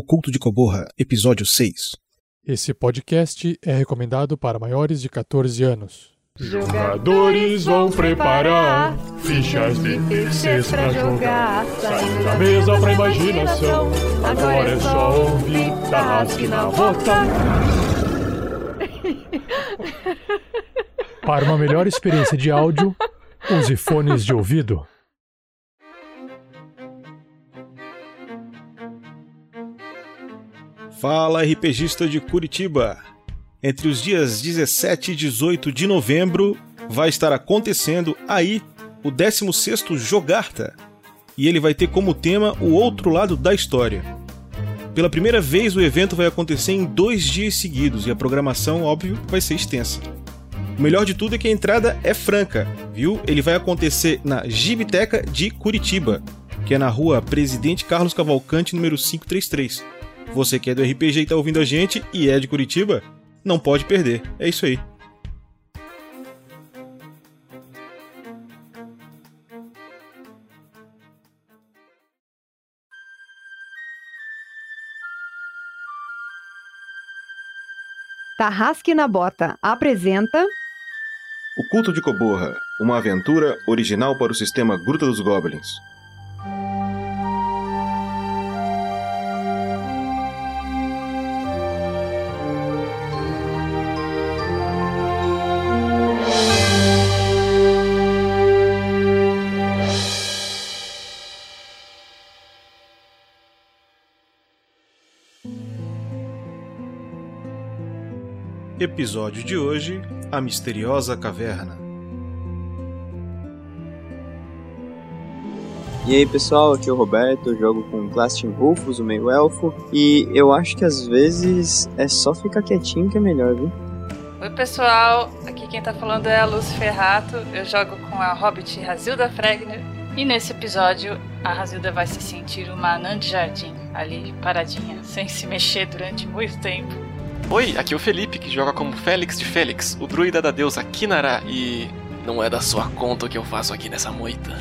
O Culto de Coborra, Episódio 6. Esse podcast é recomendado para maiores de 14 anos. Jogadores vão preparar fichas de terceiros pra jogar. Saindo da mesa pra imaginação. Agora é só ouvir Tarrasque na bota. Para uma melhor experiência de áudio, use fones de ouvido. Fala, RPGista de Curitiba! Entre os dias 17 e 18 de novembro vai estar acontecendo aí o 16º Jogarta. E ele vai ter como tema o outro lado da história. Pela primeira vez o evento vai acontecer em dois dias seguidos e a programação, óbvio, vai ser extensa. O melhor de tudo é que a entrada é franca, viu? Ele vai acontecer na Gibiteca de Curitiba, que é na rua Presidente Carlos Cavalcante, número 533. Você que é do RPG e está ouvindo a gente e é de Curitiba, não pode perder. É isso aí. Tarrasque na Bota apresenta O Culto de Coborra, uma aventura original para o sistema Gruta dos Goblins. Episódio de hoje: A Misteriosa Caverna. E aí pessoal, aqui é o Roberto, eu jogo com Clastin Rufus, o meio elfo, e eu acho que às vezes é só ficar quietinho que é melhor, viu? Oi pessoal, aqui quem tá falando é a Luz Ferrato, eu jogo com a Hobbit Razilda Fregner, e nesse episódio a Razilda vai se sentir uma anã de jardim, ali paradinha, sem se mexer durante muito tempo. Oi, aqui é o Felipe, que joga como Félix de Félix, o druida da deusa Kinara, e não é da sua conta o que eu faço aqui nessa moita.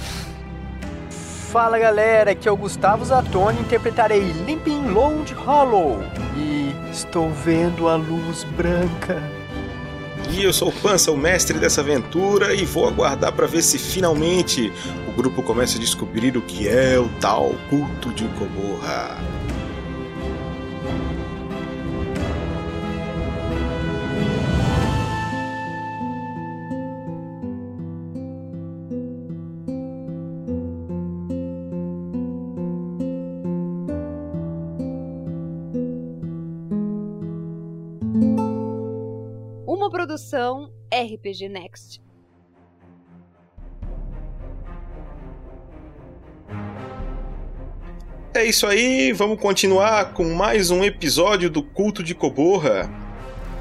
Fala galera, aqui é o Gustavo Zatoni, interpretarei Limping Load Hollow e estou vendo a luz branca. E eu sou o Pança, o mestre dessa aventura, e vou aguardar para ver se finalmente o grupo começa a descobrir o que é o tal culto de Coborra. RPG Next. É isso aí, vamos continuar com mais um episódio do Culto de Coborra.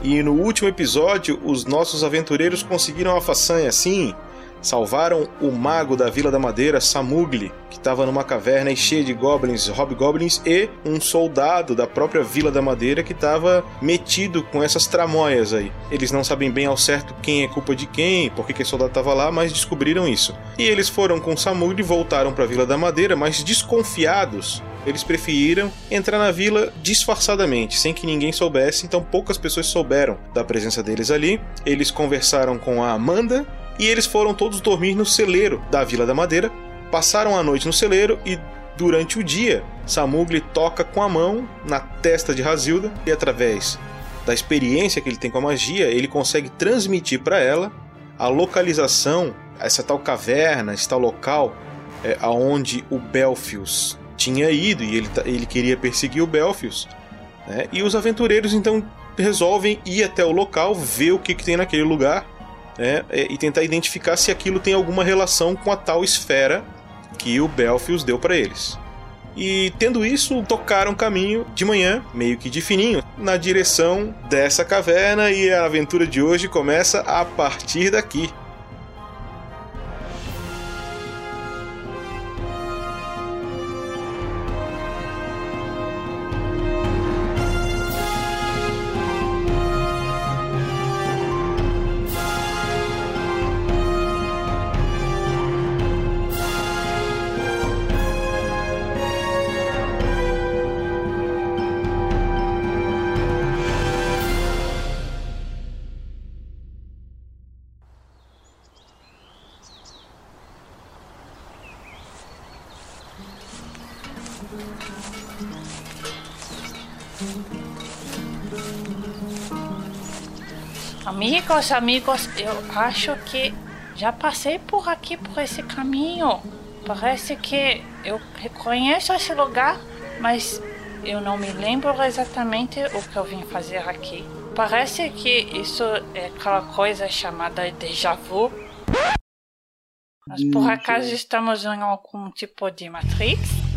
E no último episódio, os nossos aventureiros conseguiram a façanha, sim. Salvaram o mago da Vila da Madeira, Samugli, que estava numa caverna cheia de goblins, hobgoblins, e um soldado da própria Vila da Madeira que estava metido com essas tramóias aí. Eles não sabem bem ao certo quem é culpa de quem, por que aquele soldado estava lá, mas descobriram isso. E eles foram com Samugli, voltaram para a Vila da Madeira, mas desconfiados eles preferiram entrar na vila disfarçadamente, sem que ninguém soubesse, então poucas pessoas souberam da presença deles ali. Eles conversaram com a Amanda e eles foram todos dormir no celeiro da Vila da Madeira. Passaram a noite no celeiro e durante o dia, Samugli toca com a mão na testa de Razilda e através da experiência que ele tem com a magia, ele consegue transmitir para ela a localização, essa tal caverna, esse tal local é, aonde o Belfius tinha ido e ele, ele queria perseguir o Belfius. Né? E os aventureiros então resolvem ir até o local, ver o que, que tem naquele lugar né? e tentar identificar se aquilo tem alguma relação com a tal esfera que o Belfius deu para eles. E tendo isso, tocaram caminho de manhã, meio que de fininho, na direção dessa caverna e a aventura de hoje começa a partir daqui. Amigos, amigos, eu acho que já passei por aqui, por esse caminho. Parece que eu reconheço esse lugar, mas eu não me lembro exatamente o que eu vim fazer aqui. Parece que isso é aquela coisa chamada déjà vu. Mas por acaso estamos em algum tipo de Matrix?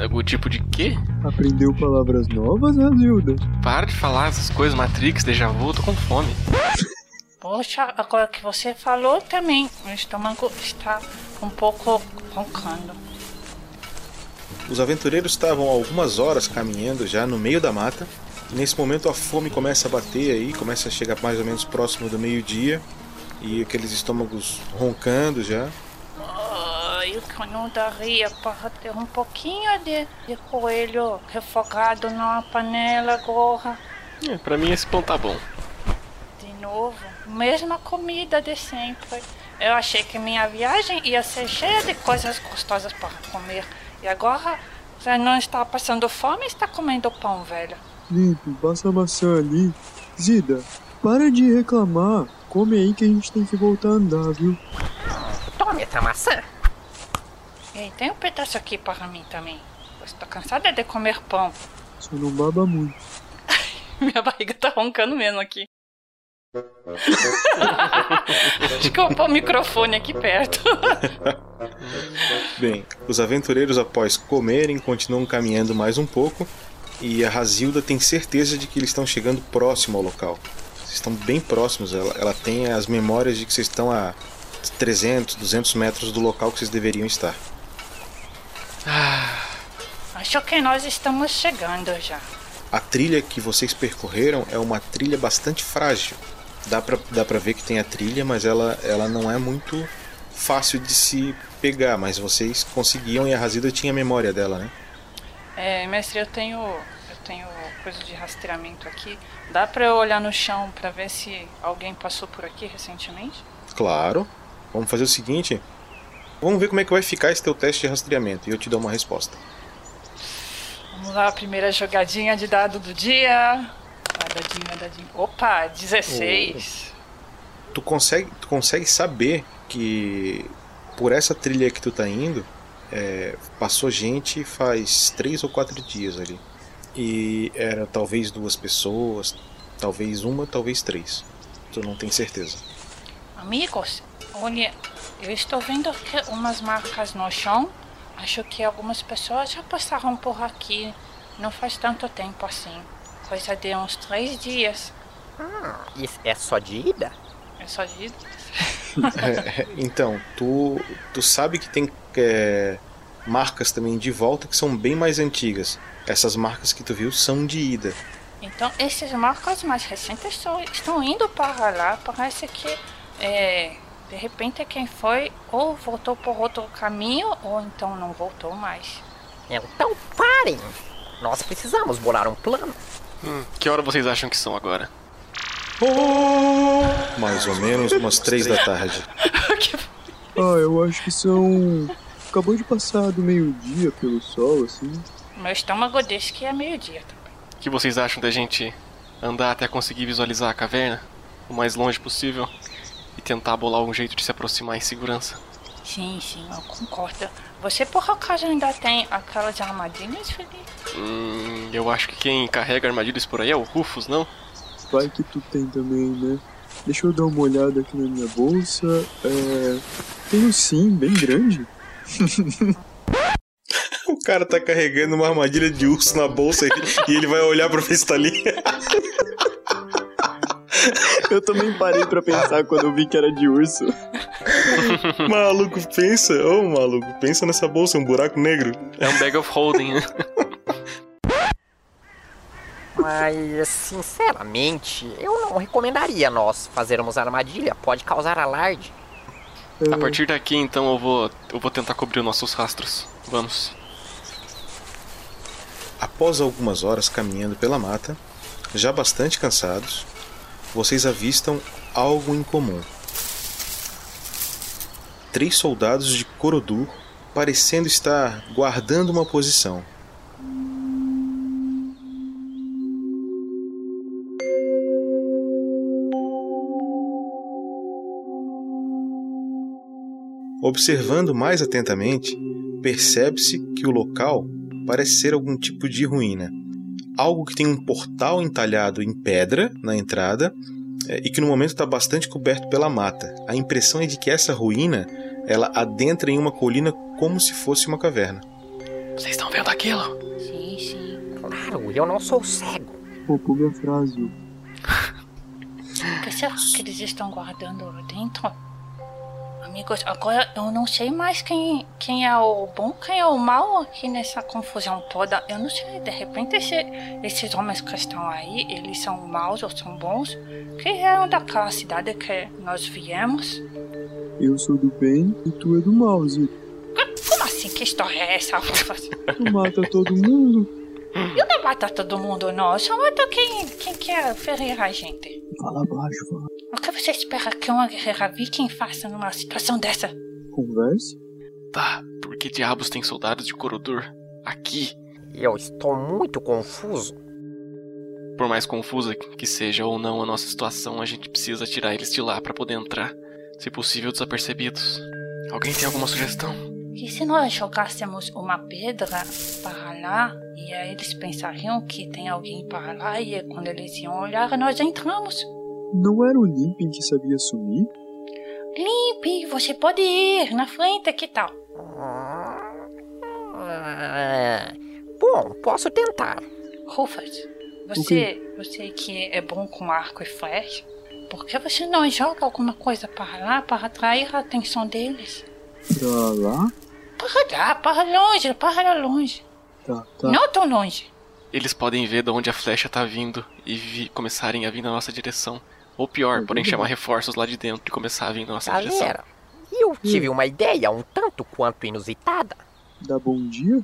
Algum tipo de quê? Aprendeu palavras novas, Razilda? Para de falar essas coisas, Matrix, déjà vu, tô com fome. Poxa, agora que você falou também, meu estômago está um pouco roncando. Os aventureiros estavam algumas horas caminhando já no meio da mata. E nesse momento a fome começa a bater aí, começa a chegar mais ou menos próximo do meio-dia. E aqueles estômagos roncando já. Ai, o que eu não daria para ter um pouquinho de, de coelho refogado numa panela agora. É, pra mim esse pão tá bom. De novo, mesma comida de sempre. Eu achei que minha viagem ia ser cheia de coisas gostosas para comer. E agora você não está passando fome e está comendo pão, velho. Limpe, passa a maçã ali. Zida, para de reclamar. Come aí que a gente tem que voltar a andar, viu? Tome essa maçã. E tem um pedaço aqui para mim também. Eu estou cansada de comer pão. Só não baba muito. Minha barriga tá roncando mesmo aqui. Acho que eu vou pôr o microfone aqui perto. Bem, os aventureiros, após comerem, continuam caminhando mais um pouco. E a Razilda tem certeza de que eles estão chegando próximo ao local. Vocês estão bem próximos. Ela, ela tem as memórias de que vocês estão a 300, 200 metros do local que vocês deveriam estar. Acho que nós estamos chegando já. A trilha que vocês percorreram é uma trilha bastante frágil. Dá pra, dá pra ver que tem a trilha, mas ela, ela não é muito fácil de se pegar. Mas vocês conseguiam e a Razilda tinha memória dela, né? É, mestre, eu tenho. Eu tenho coisa de rastreamento aqui. Dá pra eu olhar no chão pra ver se alguém passou por aqui recentemente? Claro. Vamos fazer o seguinte. Vamos ver como é que vai ficar esse teu teste de rastreamento e eu te dou uma resposta. Vamos lá, primeira jogadinha de dado do dia. Ah, dadinho, dadinho. Opa, 16. Tu consegue, tu consegue saber que por essa trilha que tu tá indo, é, passou gente faz três ou quatro dias ali. E era talvez duas pessoas, talvez uma, talvez três. Tu não tem certeza. Amigos, olha, eu estou vendo aqui umas marcas no chão. Acho que algumas pessoas já passaram por aqui. Não faz tanto tempo assim. Coisa de uns três dias. Hum, isso é só de ida? É só de. É, então, tu, tu sabe que tem é, marcas também de volta que são bem mais antigas. Essas marcas que tu viu são de ida. Então, esses marcas mais recentes estão indo para lá. Parece que, é, de repente, quem foi ou voltou por outro caminho ou então não voltou mais. Então parem! Nós precisamos bolar um plano. Hum, que hora vocês acham que são agora? Mais ou menos umas três da tarde. Ah, eu acho que são. Acabou de passar do meio-dia pelo sol, assim. Meu estômago disse que é meio-dia. O que vocês acham da gente andar até conseguir visualizar a caverna o mais longe possível e tentar bolar um jeito de se aproximar em segurança? Sim, sim, eu concordo. Você por acaso ainda tem aquelas armadilhas, Felipe? Hum, eu acho que quem carrega armadilhas por aí é o Rufus, não? Vai que tu tem também, né? Deixa eu dar uma olhada aqui na minha bolsa. É. Tenho sim, bem grande. O cara tá carregando uma armadilha de urso na bolsa e, e ele vai olhar pra ver se tá ali. Eu também parei pra pensar quando eu vi que era de urso. maluco, pensa. Ô, maluco, pensa nessa bolsa, é um buraco negro. É um bag of holding, né? Mas, sinceramente, eu não recomendaria nós fazermos armadilha. Pode causar alarde. A partir daqui, então, eu vou, eu vou tentar cobrir os nossos rastros. Vamos. Após algumas horas caminhando pela mata, já bastante cansados, vocês avistam algo em comum. Três soldados de Corodu parecendo estar guardando uma posição. Observando mais atentamente, percebe-se que o local parece ser algum tipo de ruína. Algo que tem um portal entalhado em pedra na entrada é, e que no momento está bastante coberto pela mata. A impressão é de que essa ruína ela adentra em uma colina como se fosse uma caverna. Vocês estão vendo aquilo? Sim, sim. Claro, eu não sou cego. Roubou minha frase. O que será que eles estão guardando lá dentro? Amigos, agora eu não sei mais quem, quem é o bom, quem é o mal aqui nessa confusão toda. Eu não sei, de repente esse, esses homens que estão aí, eles são maus ou são bons? Que eram daquela cidade que nós viemos? Eu sou do bem e tu é do mal, Zico. Como assim? Que história é essa? Tu mata todo mundo. Eu não mato todo mundo, não. Eu só mato quem, quem quer ferir a gente. Fala baixo, fala. O que você espera que uma guerreira viking faça numa situação dessa? Converse. Tá, por que diabos tem soldados de Corodur aqui? Eu estou muito confuso. Por mais confusa que seja ou não a nossa situação, a gente precisa tirar eles de lá para poder entrar, se possível desapercebidos. Alguém tem alguma sugestão? E se nós jogássemos uma pedra para lá e aí eles pensariam que tem alguém para lá e quando eles iam olhar nós entramos? Não era o Limpin que sabia sumir? Limpe, você pode ir na frente, que tal? Bom, posso tentar. Rufus, você, você que é bom com arco e flecha, por que você não joga alguma coisa para lá para atrair a atenção deles? Pra lá? Para lá, para longe, para longe. Tá, tá. Não tão longe. Eles podem ver de onde a flecha tá vindo e vi- começarem a vir na nossa direção. Ou pior, podem chamar reforços lá de dentro e começar a vir na nossa direção. Galera, eu tive uma ideia um tanto quanto inusitada. Dá bom dia?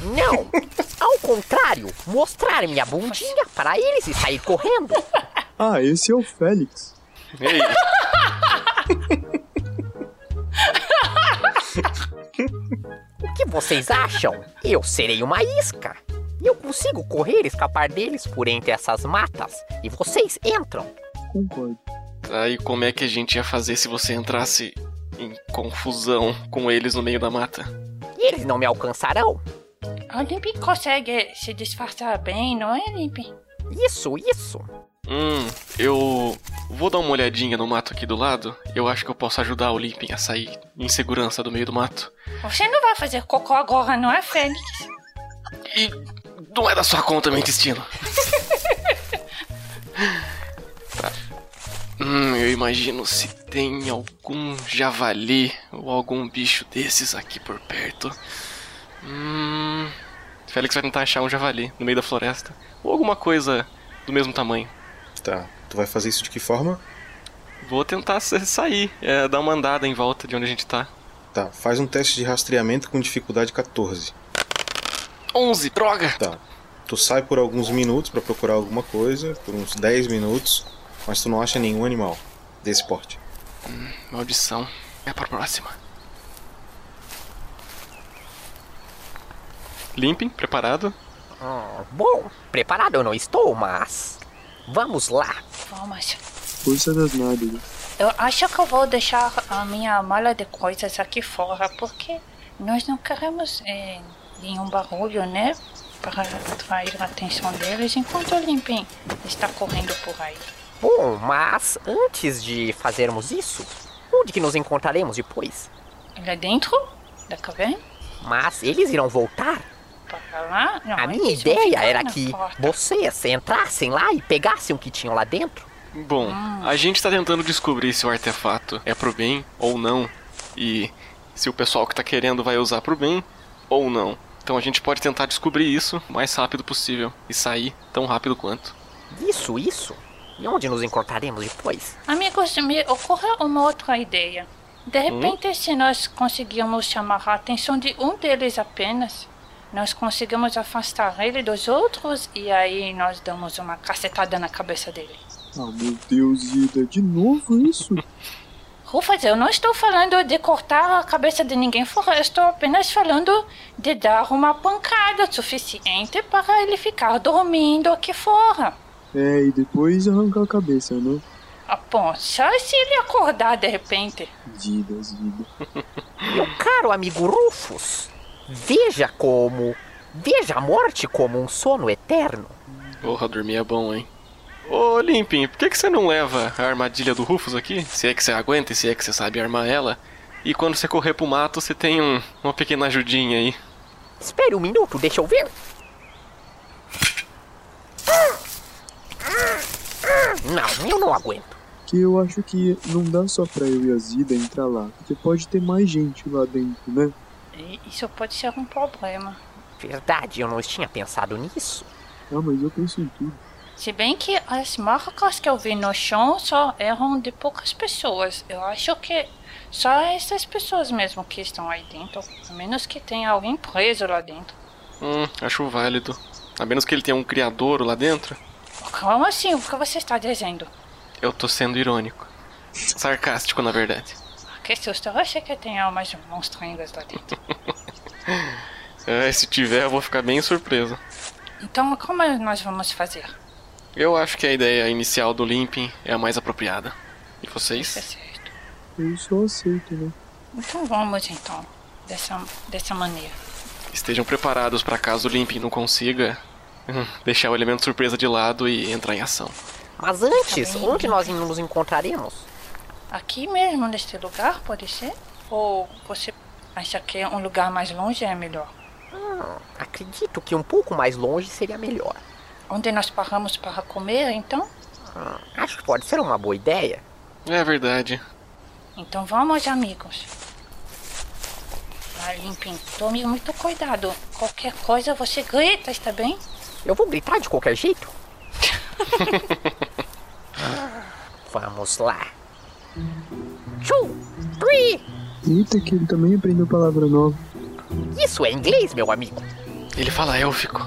Não, ao contrário, mostrar minha bundinha para eles e sair correndo. Ah, esse é o Félix. Ei, O que vocês acham? Eu serei uma isca. Eu consigo correr e escapar deles por entre essas matas. E vocês entram. Concordo. tá, e como é que a gente ia fazer se você entrasse em confusão com eles no meio da mata? E eles não me alcançarão. A Limpe consegue se disfarçar bem, não é, Limpe? Isso, isso. Hum, eu vou dar uma olhadinha no mato aqui do lado. Eu acho que eu posso ajudar o Limping a sair em segurança do meio do mato. Você não vai fazer cocô agora, não é, Félix? E não é da sua conta, meu intestino. Tá. Hum, eu imagino se tem algum javali ou algum bicho desses aqui por perto. Hum. Félix vai tentar achar um javali no meio da floresta. Ou alguma coisa do mesmo tamanho. Tá. Tu vai fazer isso de que forma? Vou tentar sa- sair, é, dar uma andada em volta de onde a gente tá. Tá. Faz um teste de rastreamento com dificuldade 14. 11, droga! Tá. Tu sai por alguns minutos pra procurar alguma coisa, por uns 10 minutos, mas tu não acha nenhum animal desse porte. Maldição. É pra próxima. Limping, preparado? Hum, bom, preparado eu não estou, mas. Vamos lá. Vamos. Força das nádegas. Eu acho que eu vou deixar a minha mala de coisas aqui fora, porque nós não queremos eh, nenhum barulho, né? Para atrair a atenção deles enquanto o Limpim está correndo por aí. Bom, mas antes de fazermos isso, onde que nos encontraremos depois? Lá dentro da caverna? Mas eles irão voltar? A minha eles vão ideia era que vocês entrassem lá e pegassem o que tinham lá dentro. Bom, a gente tá tentando descobrir se o artefato é pro bem ou não. E se o pessoal que tá querendo vai usar pro bem ou não. Então a gente pode tentar descobrir isso o mais rápido possível e sair tão rápido quanto. Isso, isso. E onde nos encontraremos depois? Amigos, me ocorre uma outra ideia. De repente, se nós conseguirmos chamar a atenção de um deles apenas, nós conseguimos afastar ele dos outros e aí nós damos uma cacetada na cabeça dele. Ah, meu Deus, Ida, de novo isso? Rufus, eu não estou falando de cortar a cabeça de ninguém fora, eu estou apenas falando de dar uma pancada suficiente para ele ficar dormindo aqui fora. É, e depois arrancar a cabeça, né? Ah, bom, só se ele acordar de repente. Vidas, vida. Meu caro amigo Rufus, veja como. Veja a morte como um sono eterno. Porra, dormir é bom, hein? Ô, Limpin, por que, que você não leva a armadilha do Rufus aqui? Se é que você aguenta e se é que você sabe armar ela. E quando você correr pro mato, você tem um, uma pequena ajudinha aí. Espere um minuto, deixa eu ver. Não, eu não aguento. Que eu acho que não dá só pra eu e a Zida entrar lá, porque pode ter mais gente lá dentro, né? Isso pode ser um problema. Verdade, eu não tinha pensado nisso. Ah, mas eu penso em tudo. Se bem que as marcas que eu vi no chão só eram de poucas pessoas. Eu acho que só essas pessoas mesmo que estão aí dentro. A menos que tenha alguém preso lá dentro. Hum, acho válido. A menos que ele tenha um criadouro lá dentro. Como assim? O que você está dizendo? Eu tô sendo irônico. Sarcástico, na verdade. Que susto, eu achei que tenha umas monstrinhas lá dentro. É, se tiver, eu vou ficar bem surpreso. Então, como nós vamos fazer? Eu acho que a ideia inicial do Limping é a mais apropriada. E vocês? Isso é certo. Eu aceito, né? Então vamos então, dessa, dessa maneira. Estejam preparados para caso o Limping não consiga hum, deixar o elemento surpresa de lado e entrar em ação. Mas antes, Tá onde nós nos encontraremos? Aqui mesmo, neste lugar, pode ser? Ou você acha que um lugar mais longe é melhor? Hum, acredito que um pouco mais longe seria melhor. Onde nós paramos para comer, então? Hum, acho que pode ser uma boa ideia. É verdade. Então vamos, amigos. Ah, Limpim, tome muito cuidado. Qualquer coisa você grita, está bem? Eu vou gritar de qualquer jeito. Vamos lá. Two, three. Eita, que ele também aprendeu palavra nova. Isso é inglês, meu amigo. Ele fala élfico.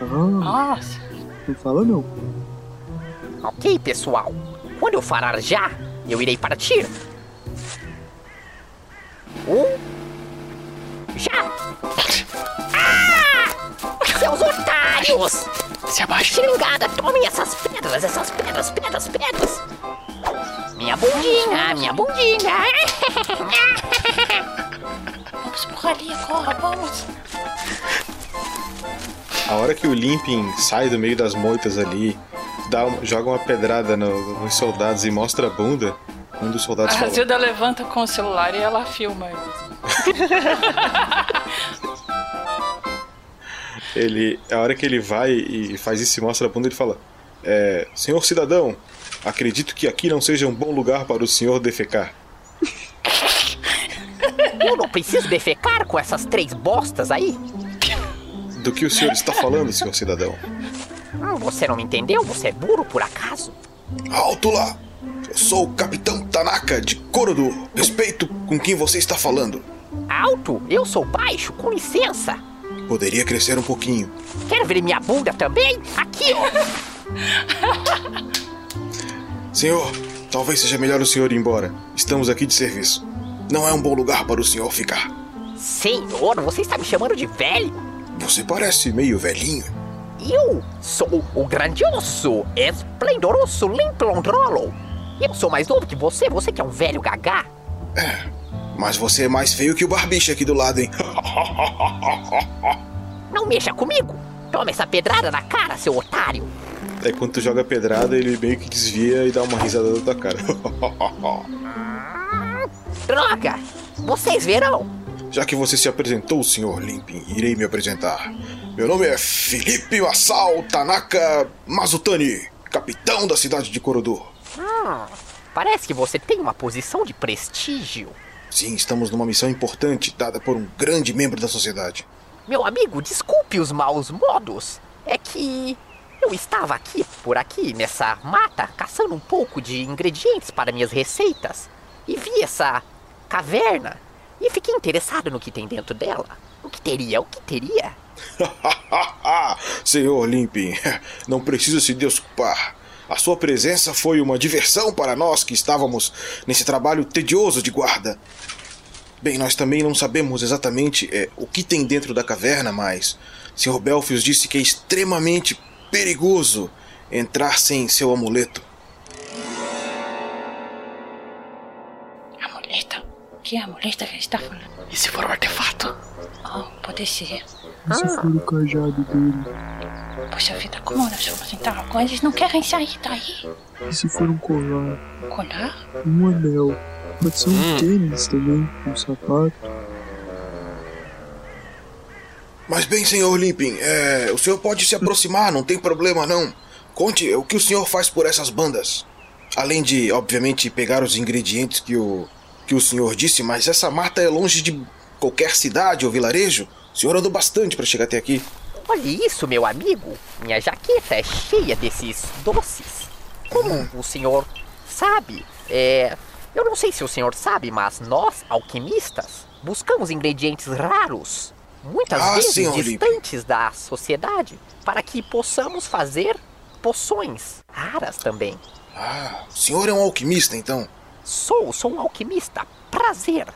Ah, Nossa, não fala não. Ok, pessoal. Quando eu falar já, eu irei partir. Um. Já! Ah! Seus otários! Se abaixa. Xingada, tomem essas pedras, essas pedras, pedras, pedras! Minha bundinha, minha bundinha! vamos por ali agora, vamos. A hora que o Limping sai do meio das moitas ali, dá um- joga uma pedrada no- nos soldados e mostra a bunda, um dos soldados A Zilda levanta com o celular e ela filma. Ele, a hora que ele vai e faz isso e mostra a bunda, ele fala: é, Senhor cidadão, acredito que aqui não seja um bom lugar para o senhor defecar. Eu não preciso defecar com essas três bostas aí? Do que o senhor está falando, senhor cidadão? Hum, você não me entendeu? Você é burro por acaso? Alto lá! Eu sou o Capitão Tanaka de Korodu. Respeito com quem você está falando. Alto? Eu sou baixo, com licença. Poderia crescer um pouquinho. Quer ver minha bunda também? Aqui, ó. Senhor, talvez seja melhor o senhor ir embora. Estamos aqui de serviço. Não é um bom lugar para o senhor ficar. Senhor, você está me chamando de velho? Você parece meio velhinho. Eu sou o grandioso, esplendoroso Limplondrolo. Eu sou mais novo que você, você que é um velho gagá. Mas você é mais feio que o barbicha aqui do lado, hein? Não mexa comigo. Toma essa pedrada na cara, seu otário. Aí quando tu joga pedrada, ele meio que desvia e dá uma risada da tua cara. Droga! Vocês verão. Já que você se apresentou, senhor Limpin, irei me apresentar. Meu nome é Felipe Masao Tanaka Mazutani, capitão da cidade de Korodu. Hum, parece que você tem uma posição de prestígio. Sim, estamos numa missão importante dada por um grande membro da sociedade. Meu amigo, desculpe os maus modos. É que eu estava aqui, por aqui, nessa mata, caçando um pouco de ingredientes para minhas receitas. E vi essa caverna. E fiquei interessado no que tem dentro dela. O que teria? O que teria? senhor Limpin, não precisa se desculpar. A sua presença foi uma diversão para nós que estávamos nesse trabalho tedioso de guarda. Bem, nós também não sabemos exatamente é, o que tem dentro da caverna, mas Sr. Belfius disse que é extremamente perigoso entrar sem seu amuleto. Amuleto? Que amuleto que está falando? E se for um artefato? Oh, pode ser. E se for o cajado dele? Poxa vida, como nós vamos entrar agora? Eles não querem sair daí. E se for um colar? Colar? Um anel. Pode ser um hum. tênis também, um sapato. Mas bem, senhor Limpin, é, o senhor pode se aproximar, não tem problema não. Conte o que o senhor faz por essas bandas. Além de, obviamente, pegar os ingredientes que o, que o senhor disse, mas essa mata é longe de qualquer cidade ou vilarejo. O senhor andou bastante para chegar até aqui. Olhe isso, meu amigo. Minha jaqueta é cheia desses doces. Como o senhor sabe, é. Eu não sei se o senhor sabe, mas nós, alquimistas, buscamos ingredientes raros, muitas Ah, vezes sim, distantes da sociedade, para que possamos fazer poções raras também. Ah, o senhor é um alquimista, então. Sou, sou um alquimista. Prazer.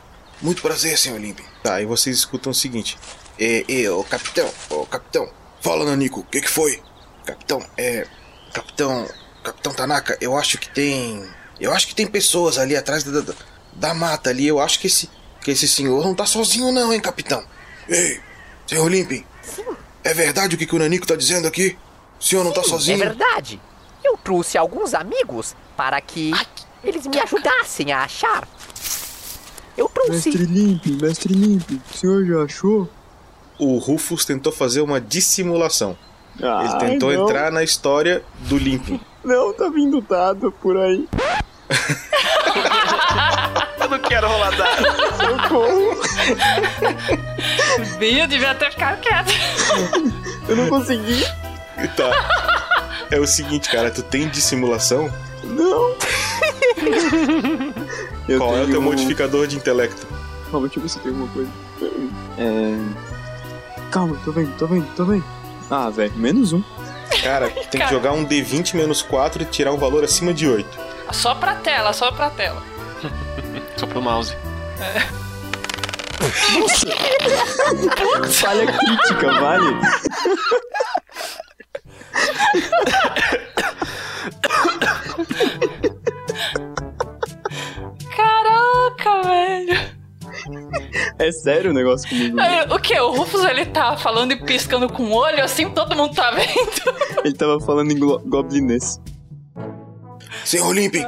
Muito prazer, senhor Limpin. Tá, e vocês escutam o seguinte. É, é, ô capitão, ô capitão. Fala, Nanico, o que que foi? Capitão, é... Capitão... Capitão Tanaka, eu acho que tem... Eu acho que tem pessoas ali atrás da, da, da mata ali. Eu acho que esse, que esse senhor não tá sozinho não, hein, capitão? Ei, senhor Limpin. É verdade o que, que o Nanico tá dizendo aqui? O senhor não tá Sim, sozinho? É verdade. Eu trouxe alguns amigos para que eles me ajudassem a achar. Eu trouxe. Mestre Limp, mestre Limp, o senhor já achou? O Rufus tentou fazer uma dissimulação. Ele Ai, tentou não. entrar na história do Limpin. Não, tá vindo dado por aí. Eu não quero rolar dado. Socorro. Bia devia ter ficado quieto. Eu não consegui. Tá. É o seguinte, cara, tu tem dissimulação? Não. Eu Qual é o teu modificador de intelecto? Calma, deixa eu ver se tem alguma coisa. É. Calma, tô vendo, tô vendo, tô vendo. Ah, velho, menos um. Cara, tem Cara. que jogar um D20 menos 4 e tirar um valor acima de 8. Só pra tela, só pra tela. Só pro mouse. Falha crítica, vale? Caraca, velho. É sério o negócio comigo. Aí, O que? O Rufus ele tá falando e piscando com o olho, assim todo mundo tá vendo. Ele tava falando em goblinês. Senhor Limpin,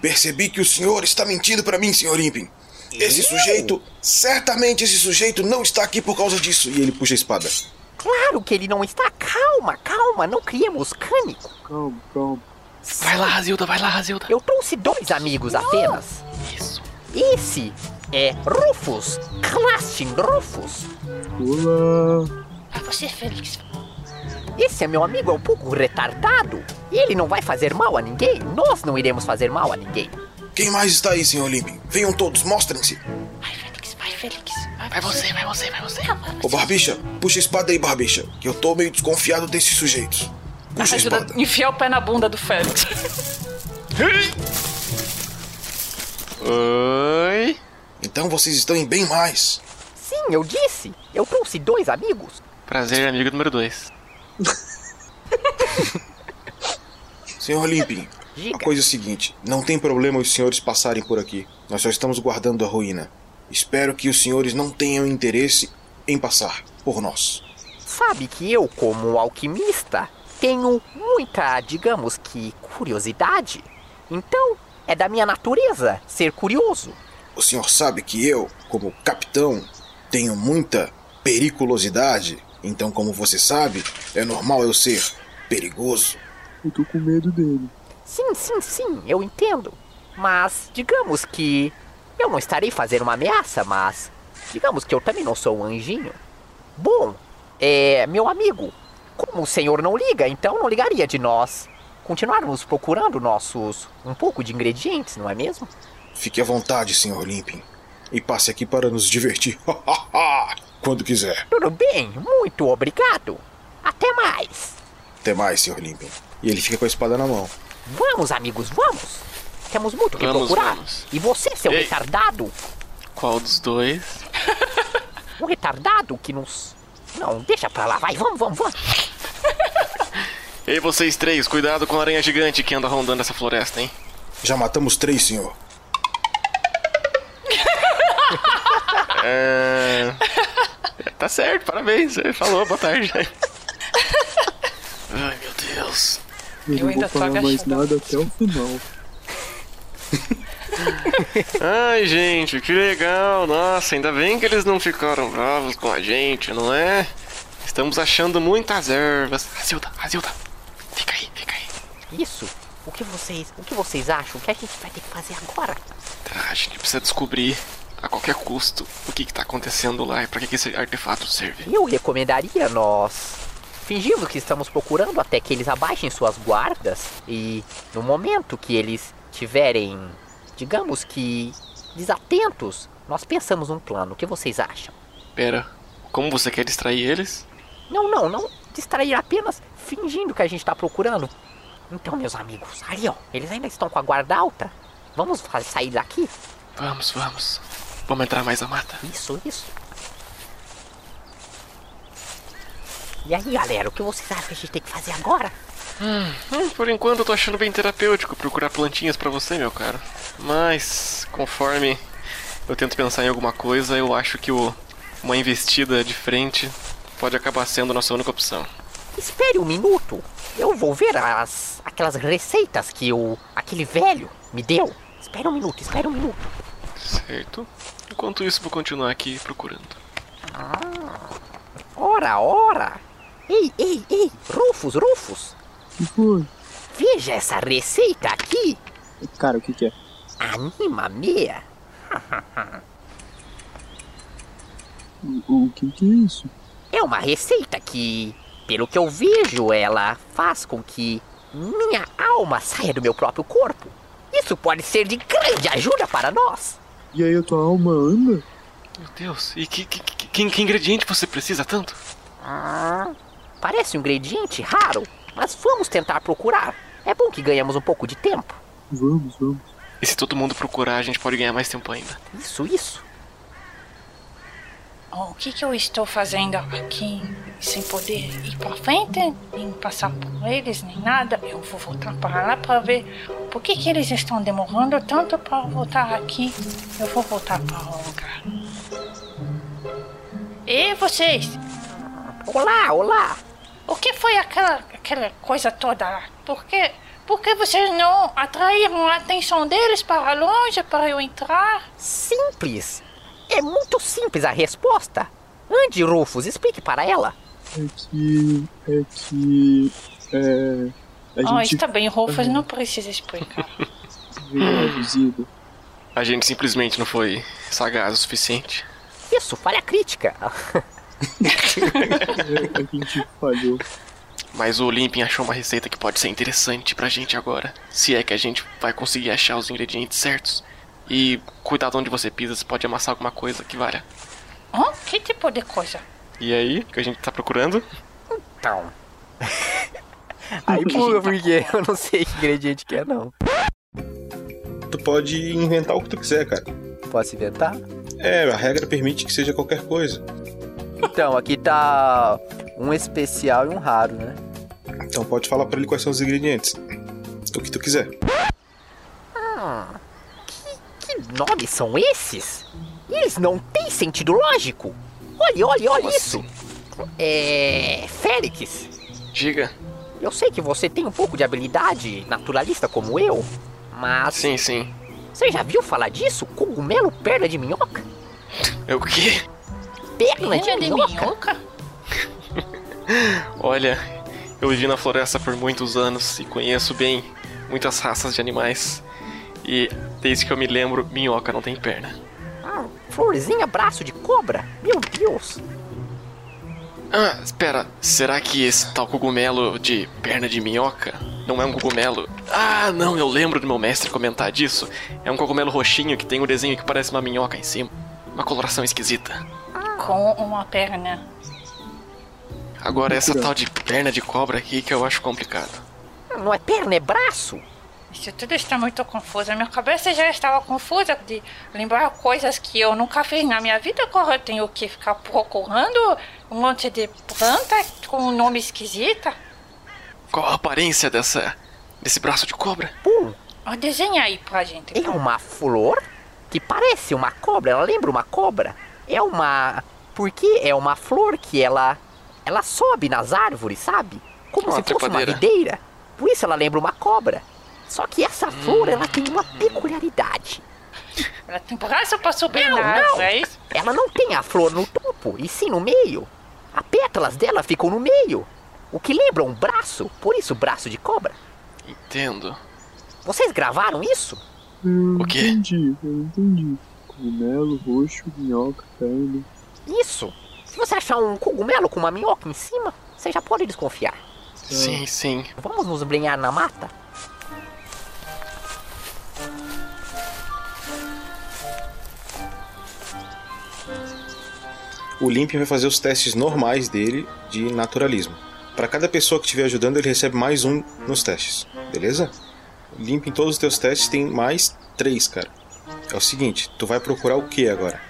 percebi que o senhor está mentindo pra mim, senhor Limpin. Esse sujeito, certamente esse sujeito não está aqui por causa disso. E ele puxa a espada. Claro que ele não está. Calma, calma, não criemos cânico. Calma, calma. Vai lá, Razilda, vai lá, Razilda. Eu trouxe dois amigos apenas. Isso. Esse é Rufus, Clastin Rufus. Olá. Ah, você, Félix. Esse é meu amigo, é um pouco retardado. Ele não vai fazer mal a ninguém. Nós não iremos fazer mal a ninguém. Quem mais está aí, senhor Limpin? Venham todos, mostrem-se. Vai, Félix, vai, Félix. Vai você, vai você, vai você. Ô, Barbicha, puxa a espada aí, Barbicha. Que eu tô meio desconfiado desses sujeitos. Puxa a Ajuda espada. a enfiar o pé na bunda do Félix. Oi. Então vocês estão em bem mais. Sim, eu disse. Eu trouxe dois amigos. Prazer, amigo número 2. Senhor Limpin, a Diga. coisa é a seguinte: não tem problema os senhores passarem por aqui. Nós só estamos guardando a ruína. Espero que os senhores não tenham interesse em passar por nós. Sabe que eu, como alquimista, tenho muita, digamos que, curiosidade. Então, é da minha natureza ser curioso. O senhor sabe que eu, como capitão, tenho muita periculosidade. Então, como você sabe, é normal eu ser perigoso. Eu tô com medo dele. Sim, sim, sim, eu entendo. Mas, digamos que eu não estarei fazendo uma ameaça, mas digamos que eu também não sou um anjinho. Bom, é, meu amigo, como o senhor não liga, então não ligaria de nós continuarmos procurando nossos um pouco de ingredientes, não é mesmo? Fique à vontade, senhor Limpin. E passe aqui para nos divertir. Quando quiser. Tudo bem, muito obrigado. Até mais. Até mais, senhor Limpin. E ele fica com a espada na mão. Vamos, amigos, vamos. Temos muito o que Vamos, procurar. vamos. E você, seu Ei. retardado, Qual dos dois? um retardado que nos. Não, deixa pra lá, vai, vamos, vamos, vamos. Ei, vocês três, cuidado com a aranha gigante que anda rondando essa floresta, hein? Já matamos três, senhor. É... Tá certo, parabéns. Falou, boa tarde. Ai, meu Deus. Eu, ainda vou falar mais nada até o final. Ai, gente, que legal. Nossa, ainda bem que eles não ficaram bravos com a gente, não é? Estamos achando muitas ervas. Razilda, Razilda, fica aí, fica aí. Isso. O que vocês, o que vocês acham? O que a gente vai ter que fazer agora? Tá, a gente precisa descobrir a qualquer custo o que, que tá acontecendo lá e pra que, que esse artefato serve. Eu recomendaria nós fingirmos que estamos procurando até que eles abaixem suas guardas e no momento que eles tiverem, digamos que desatentos, nós pensamos um plano. O que vocês acham? Pera, como você quer distrair eles? Não, não, não distrair apenas fingindo que a gente está procurando. Então, meus amigos, ali ó, eles ainda estão com a guarda alta. Vamos sair daqui? Vamos, vamos. Vamos entrar mais na mata. Isso, isso. E aí, galera, o que vocês acham que a gente tem que fazer agora? Hum, por enquanto eu tô achando bem terapêutico procurar plantinhas pra você, meu caro. Mas, conforme eu tento pensar em alguma coisa, eu acho que o, uma investida de frente pode acabar sendo a nossa única opção. Espere um minuto. Eu vou ver as aquelas receitas que o aquele velho me deu. Espere um minuto, espere um minuto. Certo? Enquanto isso, vou continuar aqui procurando. Ora, ora. Ei, ei, ei, Rufus, Rufus. que foi? Veja essa receita aqui. Cara, o que que é? Anima meia. O, o que que é isso? É uma receita que, pelo que eu vejo, ela faz com que minha alma saia do meu próprio corpo. Isso pode ser de grande ajuda para nós. E aí a tua alma anda? Meu Deus, e que, que, que, que- que ingrediente você precisa tanto? Ah, parece um ingrediente raro, mas vamos tentar procurar. É bom que ganhamos um pouco de tempo. Vamos, vamos. E se todo mundo procurar, a gente pode ganhar mais tempo ainda. Isso, isso. Oh, o que, que eu estou fazendo aqui sem poder ir para frente, nem passar por eles, nem nada? Eu vou voltar para lá para ver por que, que eles estão demorando tanto para voltar aqui. Eu vou voltar para o lugar. E vocês? Olá, olá. O que foi aquela, aquela coisa toda lá? Por que, por que vocês não atraíram a atenção deles para longe para eu entrar? Simples. É muito simples a resposta. Ande, Rufus, explique para ela. É que. É que. É. A Ah, gente está bem, Rufus, não precisa explicar. A gente simplesmente não foi sagaz o suficiente. Isso, falha crítica. a gente falhou. Mas o Limpin achou uma receita que pode ser interessante pra gente agora. Se é que a gente vai conseguir achar os ingredientes certos. E cuidado onde você pisa, você pode amassar alguma coisa que valha. Hã? Que tipo de coisa? E aí, o que a gente tá procurando? Então. Aí pula, porque eu não sei que ingrediente que é, não. Tu pode inventar o que tu quiser, cara. Posso inventar? É, a regra permite que seja qualquer coisa. Então, aqui tá um especial e um raro, né? Então pode falar pra ele quais são os ingredientes. O que tu quiser. Hum, que, que nomes são esses? Eles não têm sentido lógico. Olha, olha, olha isso. É. Félix, Diga. eu sei que você tem um pouco de habilidade naturalista como eu, mas. Sim, sim. Você já viu falar disso? Cogumelo perna de minhoca? É o quê? Perna de Perna de minhoca? Olha, eu vivi na floresta por muitos anos e conheço bem muitas raças de animais. E desde que eu me lembro, minhoca não tem perna. Ah, florzinha braço de cobra? Meu Deus! Ah, espera, será que esse tal cogumelo de perna de minhoca não é um cogumelo? Ah, não, eu lembro do meu mestre comentar disso. É um cogumelo roxinho que tem um desenho que parece uma minhoca em cima. Uma coloração esquisita. Com uma perna. Agora essa tal de perna de cobra aqui que eu acho complicado. Não é perna, é braço. Isso tudo está muito confuso. A minha cabeça já estava confusa de lembrar coisas que eu nunca fiz na minha vida. Agora eu tenho que ficar procurando um monte de planta com um nome esquisito. Qual a aparência dessa desse braço de cobra? Pum, Ó, desenha aí pra gente. é uma flor que parece uma cobra. Ela lembra uma cobra. É uma. Porque é uma flor que ela. Ela sobe nas árvores, sabe? Como Uma se fosse uma videira. Por isso ela lembra uma cobra. Só que essa flor, ela tem uma peculiaridade. Ela tem braço pra subir Não, na não. é isso? Ela não tem a flor no topo, e sim no meio. As pétalas dela ficam no meio. O que lembra um braço, por isso braço de cobra. Entendo. Vocês gravaram isso? O quê? Entendi, eu entendi. Cogumelo, roxo, minhoca, carne. Isso. Se você achar um cogumelo com uma minhoca em cima, você já pode desconfiar. Sim, sim. Vamos nos brinhar na mata? O Limpin vai fazer os testes normais dele de naturalismo. Para cada pessoa que estiver ajudando, ele recebe mais um nos testes, beleza? O Limpin, todos os teus testes tem mais três, cara. É o seguinte, tu vai procurar o que agora?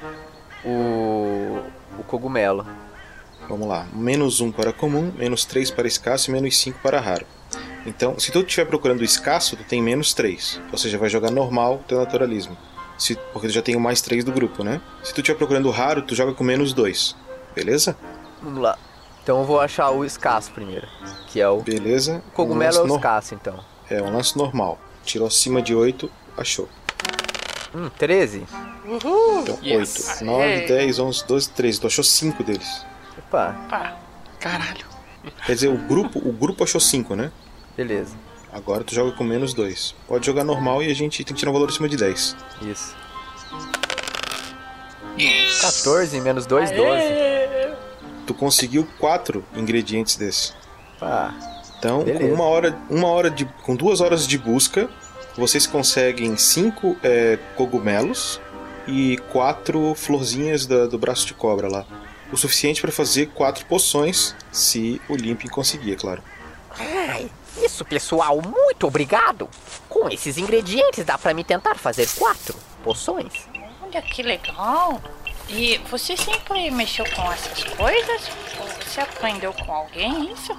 O. O cogumelo. Vamos lá, menos um para comum, menos três para escasso e menos cinco para raro. Então, se tu estiver procurando o escasso, tu tem menos três. Ou seja, vai jogar normal teu naturalismo. Se, porque tu já tem o mais três do grupo, né? Se tu estiver procurando raro, tu joga com menos dois. Beleza? Vamos lá. Então eu vou achar o escasso primeiro. Que é o. Beleza. O cogumelo Um é o escasso, então. É, um lance normal. Tirou acima de 8, achou. Hum, 13? Então, Yes. 8, 9, Aê. 10, 11, 12, 13. Tu achou 5 deles. Opa, Pá. Caralho. Quer dizer, o grupo, o grupo achou 5, né? beleza. Agora tu joga com menos 2. Pode jogar normal e a gente tem que tirar um valor acima de 10. Isso. 14 menos 2, 12. Tu conseguiu 4 ingredientes desses. Pá, Então, Beleza. com uma hora, uma hora de, com duas horas de busca, vocês conseguem cinco é, cogumelos e quatro florzinhas da- do braço de cobra lá. O suficiente para fazer quatro poções, se o Limpin conseguir, é claro. Ai, isso, pessoal, muito obrigado. Com esses ingredientes dá pra me tentar fazer quatro poções. Olha que legal. E você sempre mexeu com essas coisas? Ou você aprendeu com alguém isso?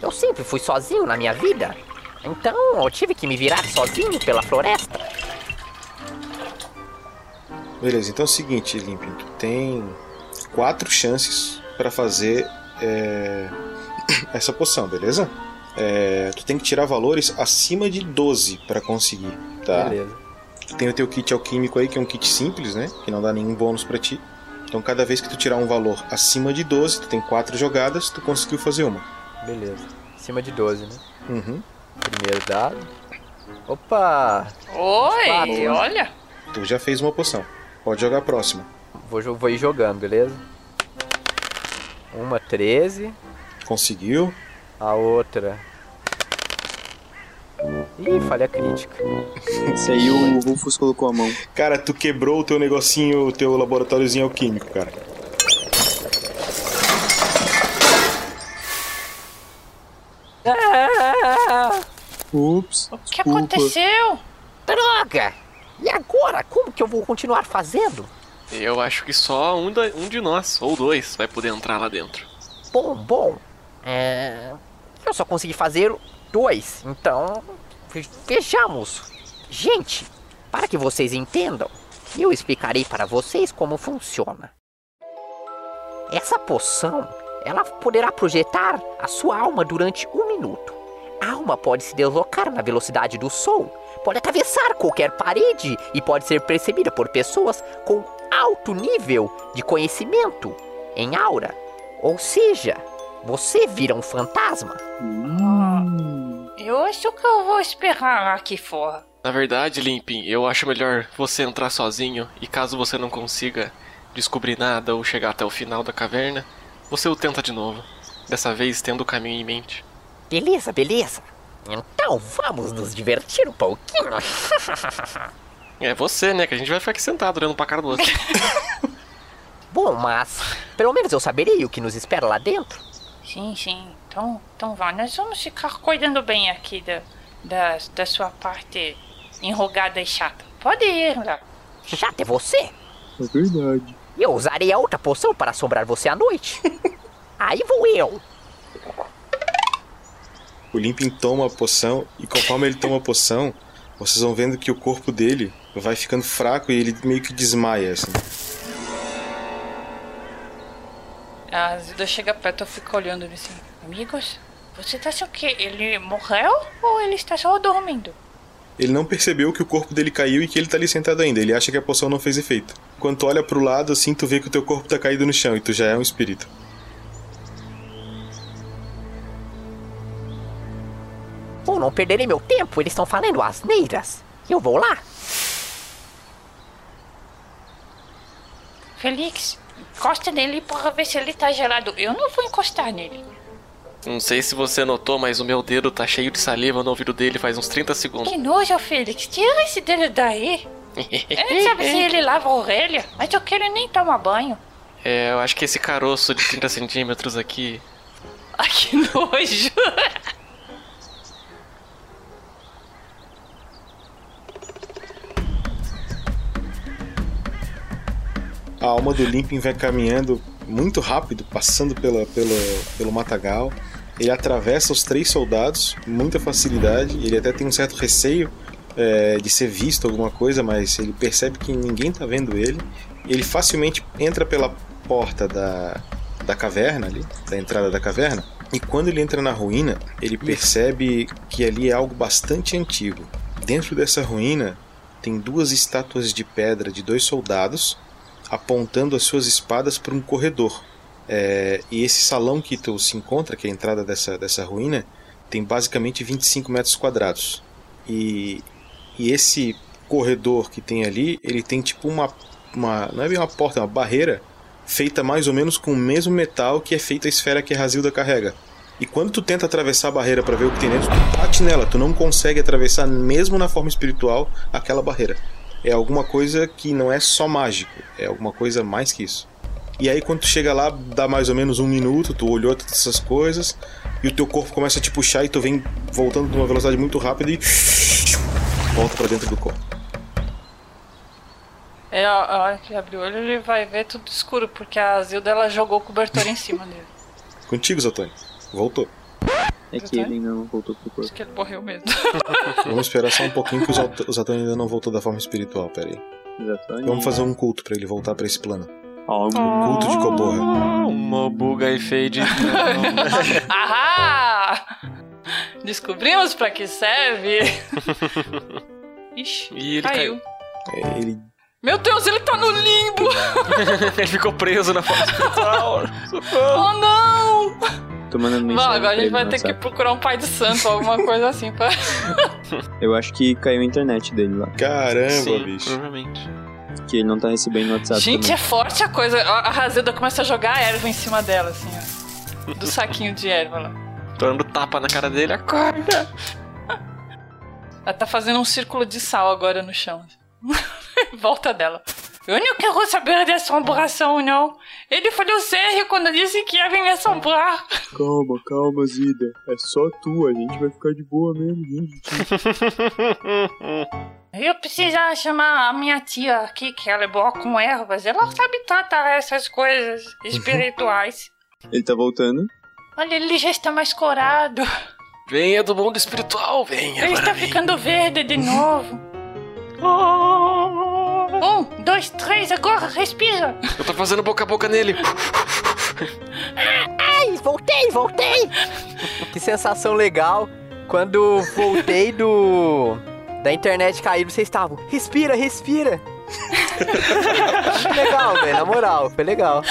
Eu sempre fui sozinho na minha vida. Então eu tive que me virar sozinho pela floresta. Beleza, então é o seguinte, Limpin, tu tem quatro chances para fazer é, essa poção, beleza? É, tu tem que tirar valores acima de 12 para conseguir, tá? beleza. Tu tem o teu kit alquímico aí, que é um kit simples, né? Que não dá nenhum bônus pra ti. Então cada vez que tu tirar um valor acima de 12, tu tem quatro jogadas, tu conseguiu fazer uma. Beleza. Acima de 12, né? Uhum. Primeiro dado. Opa! Oi, Quatro. olha. Tu já fez uma poção. Pode jogar a próxima. Vou, vou ir jogando, beleza? Uma 13, Conseguiu. a outra. Ih, falha crítica. Esse aí o Rufus colocou a mão. Cara, tu quebrou o teu negocinho, o teu laboratóriozinho alquímico, cara. Ups. O que desculpa. aconteceu? Droga! E agora? Como que eu vou continuar fazendo? Eu acho que só um, da- um de nós, ou dois, vai poder entrar lá dentro. Bom, bom. É... Eu só consegui fazer dois, então. ve- Vejamos. Gente, para que vocês entendam, eu explicarei para vocês como funciona. Essa poção, ela poderá projetar a sua alma durante um minuto. A alma pode se deslocar na velocidade do som, pode atravessar qualquer parede e pode ser percebida por pessoas com alto nível de conhecimento em aura. Ou seja, você vira um fantasma. Hum. Eu acho que eu vou esperar aqui fora. Na verdade, Limpin, eu acho melhor você entrar sozinho e caso você não consiga descobrir nada ou chegar até o final da caverna, você o tenta de novo. Dessa vez tendo o caminho em mente. Beleza, beleza. Então vamos nos divertir um pouquinho. É você, né? Que a gente vai ficar aqui sentado olhando pra cara do outro. Bom, mas pelo menos eu saberei o que nos espera lá dentro. Sim, sim. Então, então vá. Nós vamos ficar cuidando bem aqui da, da, da sua parte enrugada e chata. Pode ir lá. Chato é você. É verdade. Eu usarei a outra poção para assombrar você à noite. Aí vou eu. O Limpin toma a poção e conforme ele toma a poção, vocês vão vendo que o corpo dele vai ficando fraco e ele meio que desmaia, assim. A Zilda chega perto, eu fico olhando ele assim. Amigos, você tá achando que ele morreu ou ele está só dormindo? Ele não percebeu que o corpo dele caiu e que ele tá ali sentado ainda. Ele acha que a poção não fez efeito. Quando tu olha pro lado, assim, tu vê que o teu corpo tá caído no chão e tu já é um espírito. Ou não perderei meu tempo, eles estão falando asneiras. Eu vou lá. Felix, encosta nele pra ver se ele tá gelado. Eu não vou encostar nele. Não sei se você notou, mas o meu dedo tá cheio de saliva no ouvido dele faz uns 30 segundos. Que nojo, Felix. Tira esse dedo daí. Ele sabe se ele lava a orelha, mas eu quero nem tomar banho. É, eu acho que esse caroço de 30 centímetros aqui. Ai, que nojo. A alma do Limpin vai caminhando muito rápido, passando pela, pela, pelo matagal. Ele atravessa os três soldados, muita facilidade. Ele até tem um certo receio é, de ser visto alguma coisa, mas ele percebe que ninguém está vendo ele. Ele facilmente entra pela porta da, da caverna ali, da entrada da caverna. E quando ele entra na ruína, ele percebe que ali é algo bastante antigo. Dentro dessa ruína tem duas estátuas de pedra de dois soldados apontando as suas espadas para um corredor. É, e esse salão que tu se encontra, que é a entrada dessa, dessa ruína, tem basicamente 25 metros quadrados. E, e esse corredor que tem ali, ele tem tipo uma, uma. Não é bem uma porta, é uma barreira feita mais ou menos com o mesmo metal que é feita a esfera que a Razilda carrega. E quando tu tenta atravessar a barreira para ver o que tem dentro, tu bate nela, tu não consegue atravessar, mesmo na forma espiritual, aquela barreira é alguma coisa que não é só mágico, é alguma coisa mais que isso. E aí quando tu chega lá, dá mais ou menos um minuto, tu olhou todas essas coisas, e o teu corpo começa a te puxar e tu vem voltando numa velocidade muito rápida e volta para dentro do corpo. É, a hora que ele abre o olho, ele vai ver tudo escuro, porque a Zilda ela jogou o cobertor em cima dele. Contigo, Zatoni. Voltou. É que ele ainda não voltou pro corpo. Acho que ele morreu mesmo. Vamos esperar só um pouquinho que o Zatoni ainda não voltou da forma espiritual, pera aí. Zatoni. Vamos fazer um culto para ele voltar para esse plano. Ó, Culto de Coborra. Uma buga e fade. Ahá! Descobrimos pra que serve. Ixi, E ele caiu. É, ele Meu Deus, ele tá no limbo! ele ficou preso na espiritual. Oh não! Tô mandando Bom, mensagem agora a gente vai ter que procurar um pai de santo, alguma coisa assim. Pra... Eu acho que caiu a internet dele lá. Caramba, Sim, bicho. provavelmente. Que ele não tá recebendo WhatsApp Gente, também. é forte a coisa. A a Razilda começa a jogar a erva em cima dela, assim, ó. Do saquinho de erva lá. Tô dando tapa na cara dele, acorda! Ela tá fazendo um círculo de sal agora no chão. Volta dela. Eu não quero saber de assombração, não. Ele falou sério quando disse que ia vir me assombrar. Calma, calma, Zida. É só tu, a gente vai ficar de boa mesmo, gente. Eu preciso chamar a minha tia aqui, que ela é boa com ervas. Ela sabe tratar essas coisas espirituais. Ele tá voltando. Olha, ele já está mais corado. Venha do mundo espiritual, venha. Ele está mim. ficando verde de novo. Um, dois, três, agora respira. Eu tô fazendo boca a boca nele. Ai, voltei, voltei! que sensação legal. Quando voltei do. Da internet caído, vocês estavam. Respira, respira! legal, velho, na moral, foi legal.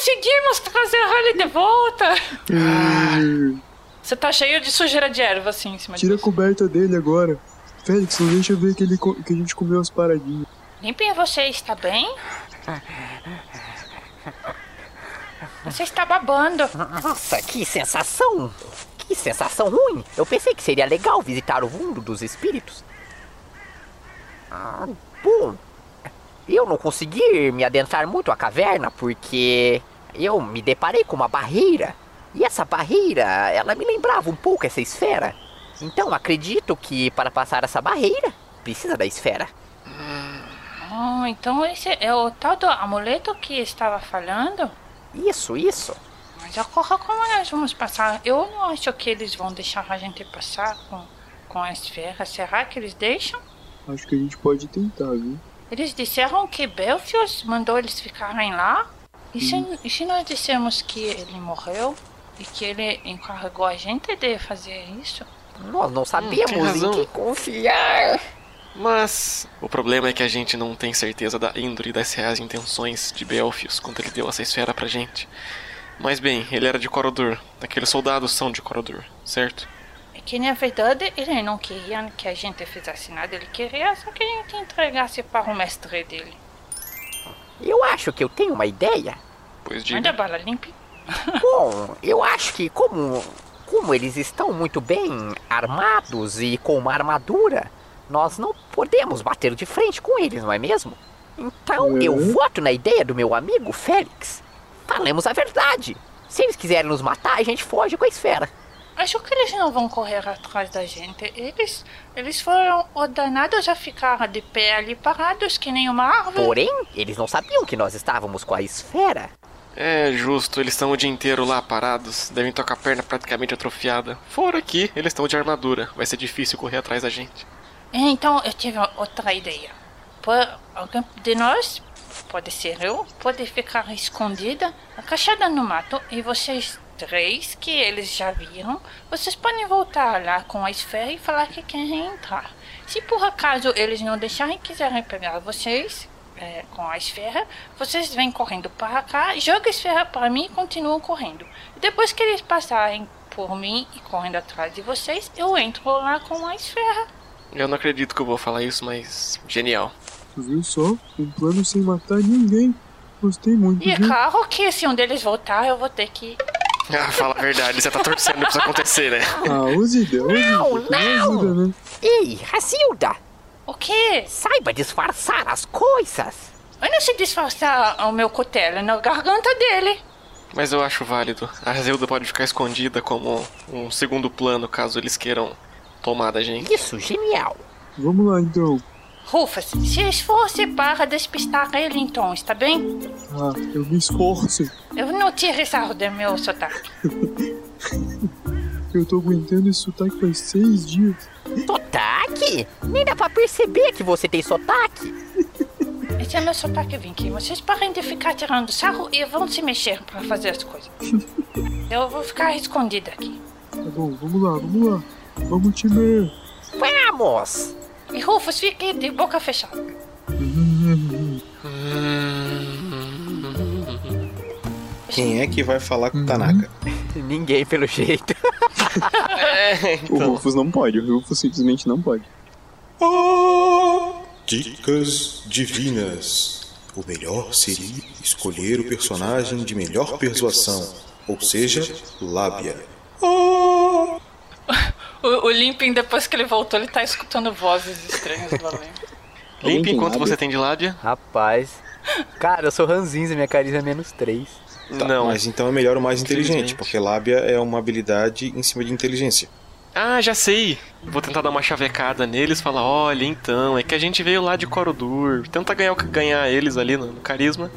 Conseguimos trazer ele de volta. Você tá cheio de sujeira de erva assim em cima Tira a disso. coberta dele agora. Félix, não deixa eu ver que, ele, que a gente comeu as paradinhas. Limpem você está bem? Você está babando. Nossa, que sensação! Que sensação ruim! Eu pensei que seria legal visitar o mundo dos espíritos. Ah, bom, eu não consegui me adentrar muito à caverna porque eu me deparei com uma barreira. E essa barreira, ela me lembrava um pouco essa esfera. Então acredito que para passar essa barreira, precisa da esfera. Oh, então esse é o tal do amuleto que estava falando? Isso, isso. Mas ocorra como nós vamos passar. Eu não acho que eles vão deixar a gente passar com, com a esfera. Será que eles deixam? Acho que a gente pode tentar, viu? Eles disseram que Belfius mandou eles ficarem lá? E se, e se nós dissermos que ele morreu? E que ele encarregou a gente de fazer isso? Nós não tem sabíamos em que confiar. Mas o problema é que a gente não tem certeza da índole das reais intenções de Belfius quando ele deu essa esfera pra gente. Mas bem, ele era de Corodur. Aqueles soldados são de Corodur, certo? É que na verdade ele não queria que a gente fizesse nada, ele queria só que a gente entregasse para o mestre dele. Eu acho que eu tenho uma ideia. Pois Manda bala limpa. Bom, eu acho que como, como eles estão muito bem armados e com uma armadura, nós não podemos bater de frente com eles, não é mesmo? Então eu voto na ideia do meu amigo Félix. Falemos a verdade. Se eles quiserem nos matar, a gente foge com a esfera. Acho que eles não vão correr atrás da gente. Eles, eles foram ordenados a ficar de pé ali parados que nem uma árvore. Porém, eles não sabiam que nós estávamos com a esfera. É justo, eles estão o dia inteiro lá parados, devem com a perna praticamente atrofiada. Fora aqui, eles estão de armadura, vai ser difícil correr atrás da gente. Então eu tive outra ideia. Por alguém de nós, pode ser eu, pode ficar escondida, agachada no mato, e vocês três, que eles já viram, vocês podem voltar lá com a esfera e falar que querem entrar. Se por acaso eles não deixarem e quiserem pegar vocês é, com a esfera, vocês vêm correndo para cá, jogam a esfera para mim e continuam correndo. Depois que eles passarem por mim e correndo atrás de vocês, eu entro lá com a esfera. Eu não acredito que eu vou falar isso, mas genial. Tu viu só? Um plano sem matar ninguém. Gostei muito, E é viu? claro que se um deles voltar, eu vou ter que. Ah, fala a verdade, você tá torcendo pra isso acontecer, né? Ah, use ideia, use Não, não. ajuda, né? Ei, Racilda! O quê? Saiba disfarçar as coisas. Eu não sei disfarçar o meu cutelo na garganta dele. Mas eu acho válido. A Zelda pode ficar escondida como um segundo plano caso eles queiram tomar da gente. Isso, genial. Vamos lá, então. Rufus, se esforce para despistar ele então, está bem? Ah, eu me esforço. Eu não tiro sarro do meu sotaque. Eu tô aguentando esse sotaque faz seis dias. Sotaque? Nem dá pra perceber que você tem sotaque. Esse é meu sotaque, Vinky. Vocês parem de ficar tirando sarro e vão se mexer para fazer as coisas. Eu vou ficar escondida aqui. Tá bom, vamos lá, vamos lá. Vamos, time. Vamos! E Rufus, fique de boca fechada. Quem é que vai falar com o Tanaka? Ninguém, pelo jeito. É, O Rufus não pode, o Rufus simplesmente não pode. Dicas divinas. O melhor seria escolher o personagem de melhor persuasão, ou seja, lábia. O, o Limping, depois que ele voltou, ele tá escutando vozes estranhas do além. Limpe enquanto você tem de lábia? Rapaz. Cara, eu sou ranzinza, minha carisma é menos 3. Tá, Não. Mas então é melhor o mais inteligente, porque lábia é uma habilidade em cima de inteligência. Ah, já sei. Vou tentar dar uma chavecada neles falar: olha, então, é que a gente veio lá de Corodur. Tenta ganhar, ganhar eles ali no, no carisma.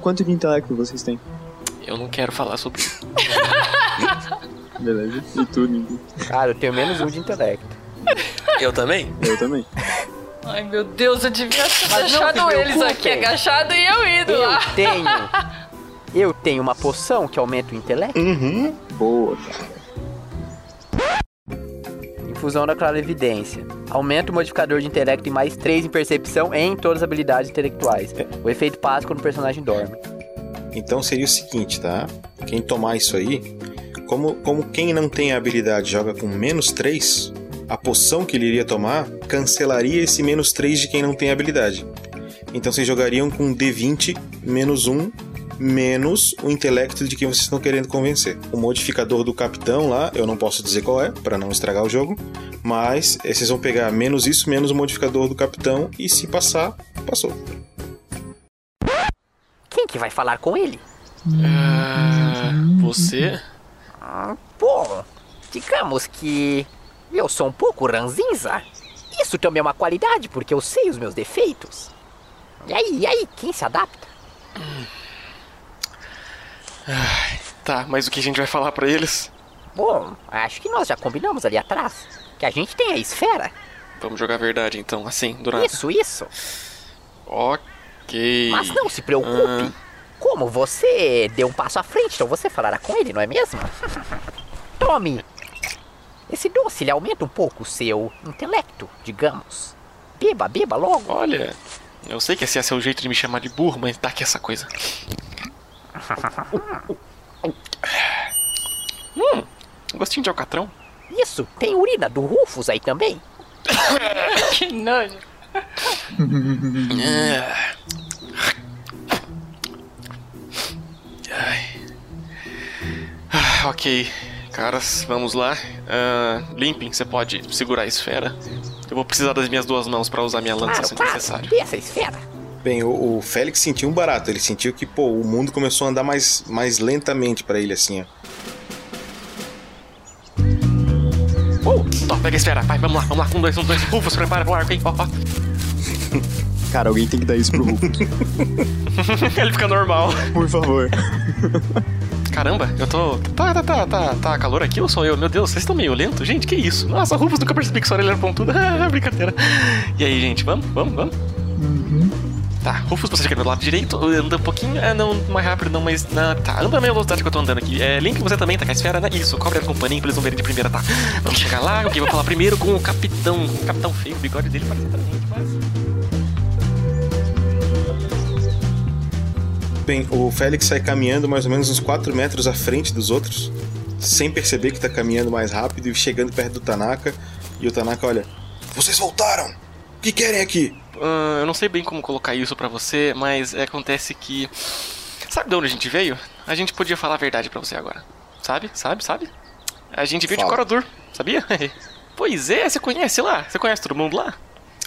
Quanto de intelecto vocês têm? Eu não quero falar sobre isso. Beleza. E tu, Ninguém? Cara, eu tenho menos um de intelecto. Eu também? Eu também. Ai, meu Deus, eu devia ter Mas deixado eles aqui agachado e eu indo Eu lá. tenho. Eu tenho uma poção que aumenta o intelecto. Uhum. Boa, cara. Infusão da clarividência. Aumenta o modificador de intelecto em mais 3 em percepção e em todas as habilidades intelectuais. O efeito passa quando o personagem dorme. Então seria o seguinte, tá? Quem tomar isso aí, como, como quem não tem a habilidade joga com menos 3, a poção que ele iria tomar cancelaria esse menos 3 de quem não tem habilidade. Então vocês jogariam com D20 menos 1 menos o intelecto de quem vocês estão querendo convencer. O modificador do capitão lá, eu não posso dizer qual é, para não estragar o jogo, mas eh, vocês vão pegar menos isso, menos o modificador do capitão, e se passar, passou. Quem que vai falar com ele? Ah, você? Ah, Bom, digamos que eu sou um pouco ranzinza. Isso também é uma qualidade, porque eu sei os meus defeitos. E aí, e aí, quem se adapta? Tá, mas o que a gente vai falar pra eles? Bom, acho que nós já combinamos ali atrás que a gente tem a esfera. Vamos jogar a verdade então, assim, nada. Isso, isso. Ok. Mas não se preocupe. Como você deu um passo à frente, então você falará com ele, não é mesmo? Tome! Esse doce lhe aumenta um pouco o seu intelecto, digamos. Beba, beba logo. Olha, eu sei que esse é seu jeito de me chamar de burro, mas tá aqui essa coisa. hum, gostinho de alcatrão. Isso, tem urina do Rufus aí também. que nojo. Ai. Ah, ok, caras, vamos lá. Ah, Limping, você pode segurar a esfera. Eu vou precisar das minhas duas mãos pra usar minha lança Claro, se claro. necessário. Dê essa esfera. Bem, o, o Félix sentiu um barato. Ele sentiu que, pô, o mundo começou a andar mais, mais lentamente pra ele, assim, ó. Uh, Tó, pega a esfera, vai, vamos lá, vamos lá. Um, dois, um, dois. Rufus, prepara pro arco, hein? Ó, ó. Cara, alguém tem que dar isso pro Rufus. Ele fica normal. Por favor. Caramba, eu tô. Tá, tá, tá, tá, tá calor aqui ou sou eu? Meu Deus, vocês estão meio lento? Gente, que isso? Nossa, Rufus nunca percebi que sua orelha era pontuda. Ah, brincadeira. E aí, gente, vamos, vamos, vamos? Tá, Rufus, você chega do lado direito, anda um pouquinho. É, não mais rápido, não, mas. Não, tá, anda na mesma velocidade que eu tô andando aqui. É, Link, você também tá com a esfera, né? Isso, cobre a companhia pra eles não verem de primeira, tá? Vamos chegar lá, ok, vou falar primeiro com o capitão. O capitão feio, o bigode dele parece exatamente, mas. O Félix sai caminhando mais ou menos uns 4 metros à frente dos outros, sem perceber que tá caminhando mais rápido e chegando perto do Tanaka. E o Tanaka olha: Vocês voltaram! O que querem aqui? Ah, eu não sei bem como colocar isso pra você, mas acontece que. Sabe de onde a gente veio? A gente podia falar a verdade pra você agora. Sabe? Sabe? Sabe? A gente veio de Fala. Corodur, sabia? pois é, você conhece lá? Você conhece todo mundo lá?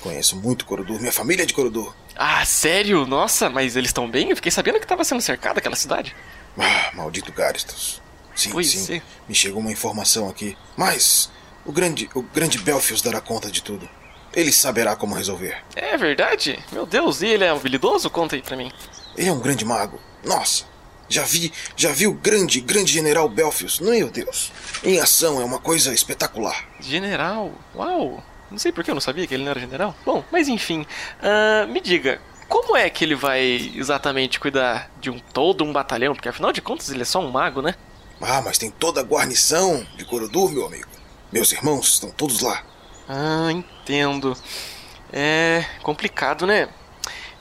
Conheço muito Corodur, minha família é de Corodur. Ah, sério? Nossa, mas eles estão bem? Eu fiquei sabendo que tava sendo cercada aquela cidade. Ah, maldito Garistos. Sim, Pois sim. é. Me chegou uma informação aqui. Mas o grande, o grande Belfius dará conta de tudo. Ele saberá como resolver. É verdade? Meu Deus, e ele é habilidoso? Conta aí pra mim. Ele é um grande mago. Nossa, já vi, já vi o grande, grande general Belfius. Meu Deus. Em ação é uma coisa espetacular. General? Uau! Não sei por que eu não sabia que ele não era general. Bom, mas enfim. ah, me diga, como é que ele vai exatamente cuidar de um todo um batalhão? Porque afinal de contas ele é só um mago, né? Ah, mas tem toda a guarnição de Corodur, meu amigo. Meus irmãos estão todos lá. Ah, entendo. É complicado, né?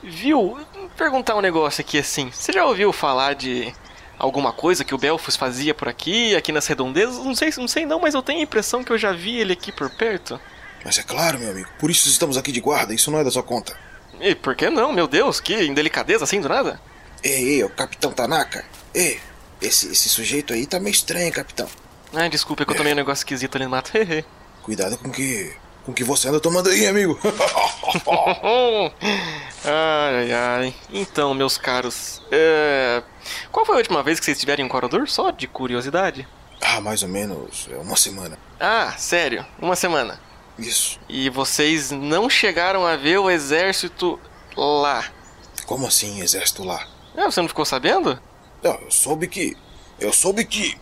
Viu? Vou perguntar um negócio aqui assim. Você já ouviu falar de alguma coisa que o Belfus fazia por aqui, aqui nas redondezas? Não sei, não sei não, mas eu tenho a impressão que eu já vi ele aqui por perto. Mas é claro, meu amigo. Por isso estamos aqui de guarda. Isso não é da sua conta. E por que não? Meu Deus, que indelicadeza assim do nada. Ei, ei, o Capitão Tanaka. Ei, esse, esse sujeito aí tá meio estranho, capitão. Ai, desculpa, é que eu tomei um negócio esquisito ali no mato. Cuidado com que. com que você anda tomando aí, amigo. ai, ai, ai. Então, meus caros, é... qual foi a última vez que vocês estiveram em Corodor? Só de curiosidade. ah, mais ou menos é uma semana. Ah, sério? Uma semana. Isso. E vocês não chegaram a ver o exército lá? Como assim, exército lá? Ah, você não ficou sabendo? Não, eu soube que. Eu soube que.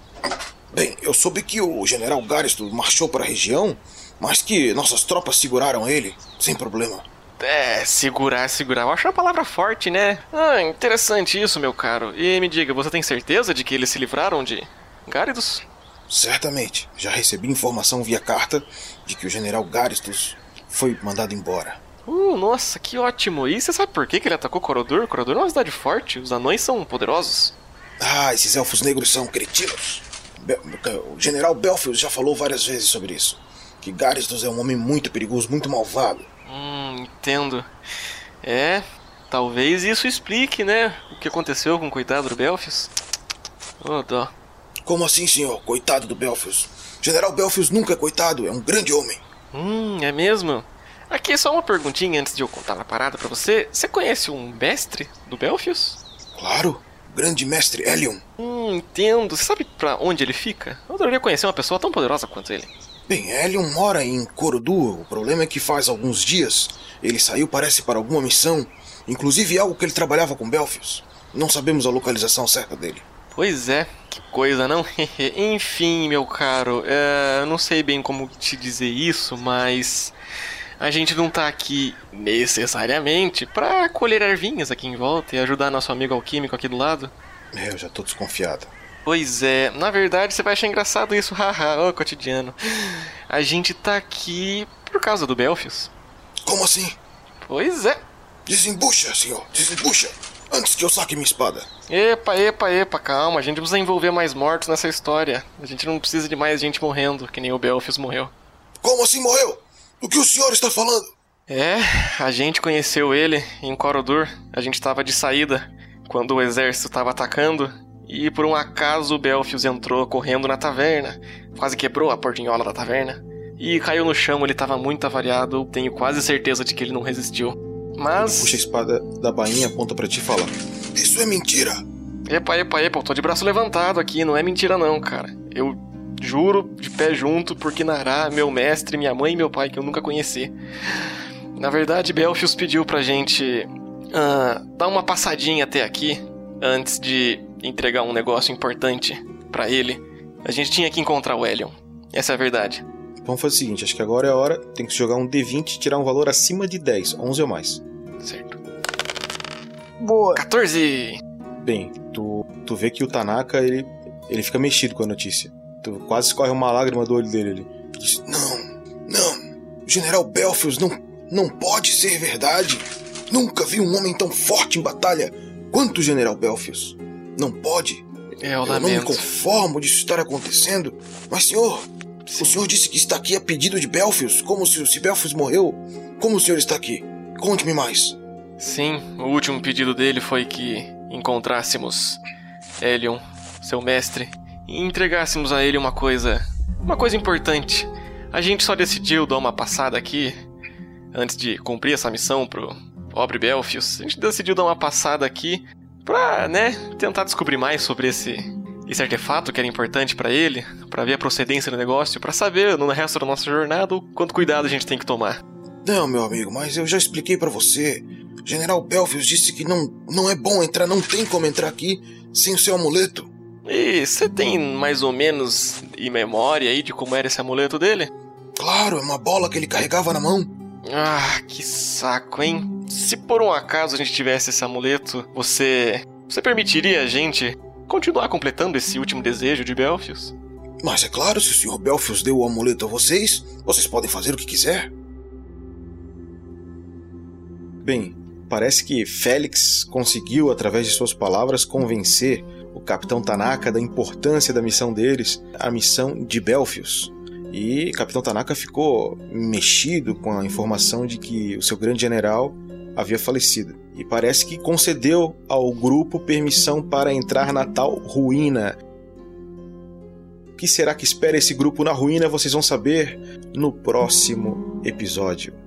Bem, eu soube que o general Garisto marchou para a região, mas que nossas tropas seguraram ele, sem problema. É, segurar, segurar. Eu acho uma palavra forte, né? Ah, interessante isso, meu caro. E me diga, você tem certeza de que eles se livraram de Gáridos? Certamente. Já recebi informação via carta de que o general Garistus foi mandado embora. Uh, nossa, que ótimo. E você sabe por que que ele atacou Corodor? Corodor é uma cidade forte, os anões são poderosos. Ah, esses elfos negros são cretinos. Be- o general Belfield já falou várias vezes sobre isso. Que Garistus é um homem muito perigoso, muito malvado. Hum, entendo. É, talvez isso explique, né, o que aconteceu com o coitado do Belfius. Oh, dó. Como assim, senhor? Coitado do Belfius. General Belfius nunca é coitado, é um grande homem. Hum, é mesmo? Aqui só uma perguntinha antes de eu contar a parada pra você. Você conhece um mestre do Belfius? Claro, o grande mestre Helion. Hum, entendo. Você sabe pra onde ele fica? Eu adoraria conhecer uma pessoa tão poderosa quanto ele. Bem, Helion mora em Corodu. O problema é que faz alguns dias ele saiu, parece, para alguma missão. Inclusive algo que ele trabalhava com Belfius. Não sabemos a localização certa dele. Pois é, que coisa, não? Enfim, meu caro, é, eu não sei bem como te dizer isso, mas a gente não tá aqui necessariamente pra colher ervinhas aqui em volta e ajudar nosso amigo alquímico aqui do lado. É, eu já tô desconfiado. Pois é, na verdade você vai achar engraçado isso, haha, ô cotidiano. A gente tá aqui por causa do Belfius. Como assim? Pois é. Desembucha, senhor, desembucha. Antes que eu saque minha espada. Epa, epa, epa, calma. A gente precisa envolver mais mortos nessa história. A gente não precisa de mais gente morrendo, que nem o Belfius morreu. Como assim morreu? O que o senhor está falando? É, a gente conheceu ele em Corodur. A gente estava de saída quando o exército estava atacando e por um acaso o Belfius entrou correndo na taverna. Quase quebrou a portinhola da taverna. E caiu no chão, ele estava muito avariado. Tenho quase certeza de que ele não resistiu. Mas. Puxa a espada da bainha, aponta para ti e fala: Isso é mentira! Epa, epa, epa, eu tô de braço levantado aqui, não é mentira não, cara. Eu juro de pé junto por Kinará, meu mestre, minha mãe e meu pai, que eu nunca conheci. Na verdade, Belfius pediu pra gente uh, dar uma passadinha até aqui antes de entregar um negócio importante para ele. A gente tinha que encontrar o Elion. Essa é a verdade. Vamos fazer o seguinte, acho que agora é a hora, tem que jogar um D20 e tirar um valor acima de 10, 11 ou mais. Boa. 14! Bem, tu, tu vê que o Tanaka, ele, ele fica mexido com a notícia. Tu quase escorre uma lágrima do olho dele ali. Diz, não, não, o General Belfius não, não pode ser verdade. Nunca vi um homem tão forte em batalha quanto o General Belfius. Não pode. É, eu, eu não me conformo disso estar acontecendo. Mas, senhor, Sim. o senhor disse que está aqui a pedido de Belfius, como se, se Belfius morreu. Como o senhor está aqui? Conte-me mais. Sim, o último pedido dele foi que encontrássemos Elion, seu mestre, e entregássemos a ele uma coisa. Uma coisa importante. A gente só decidiu dar uma passada aqui, antes de cumprir essa missão pro pobre Belfius. A gente decidiu dar uma passada aqui pra, né, tentar descobrir mais sobre esse esse artefato que era importante para ele, para ver a procedência do negócio, para saber no resto da nossa jornada o quanto cuidado a gente tem que tomar. Não, meu amigo, mas eu já expliquei para você. General Belfius disse que não, não é bom entrar, não tem como entrar aqui sem o seu amuleto. E você tem mais ou menos em memória aí de como era esse amuleto dele? Claro, é uma bola que ele carregava na mão. Ah, que saco, hein? Se por um acaso a gente tivesse esse amuleto, você. Você permitiria a gente continuar completando esse último desejo de Belfius? Mas é claro, se o Sr. Belfius deu o amuleto a vocês, vocês podem fazer o que quiser. Bem, parece que Félix conseguiu, através de suas palavras, convencer o Capitão Tanaka da importância da missão deles, a missão de Belfius. E Capitão Tanaka ficou mexido com a informação de que o seu grande general havia falecido. E parece que concedeu ao grupo permissão para entrar na tal ruína. O que será que espera esse grupo na ruína? Vocês vão saber no próximo episódio.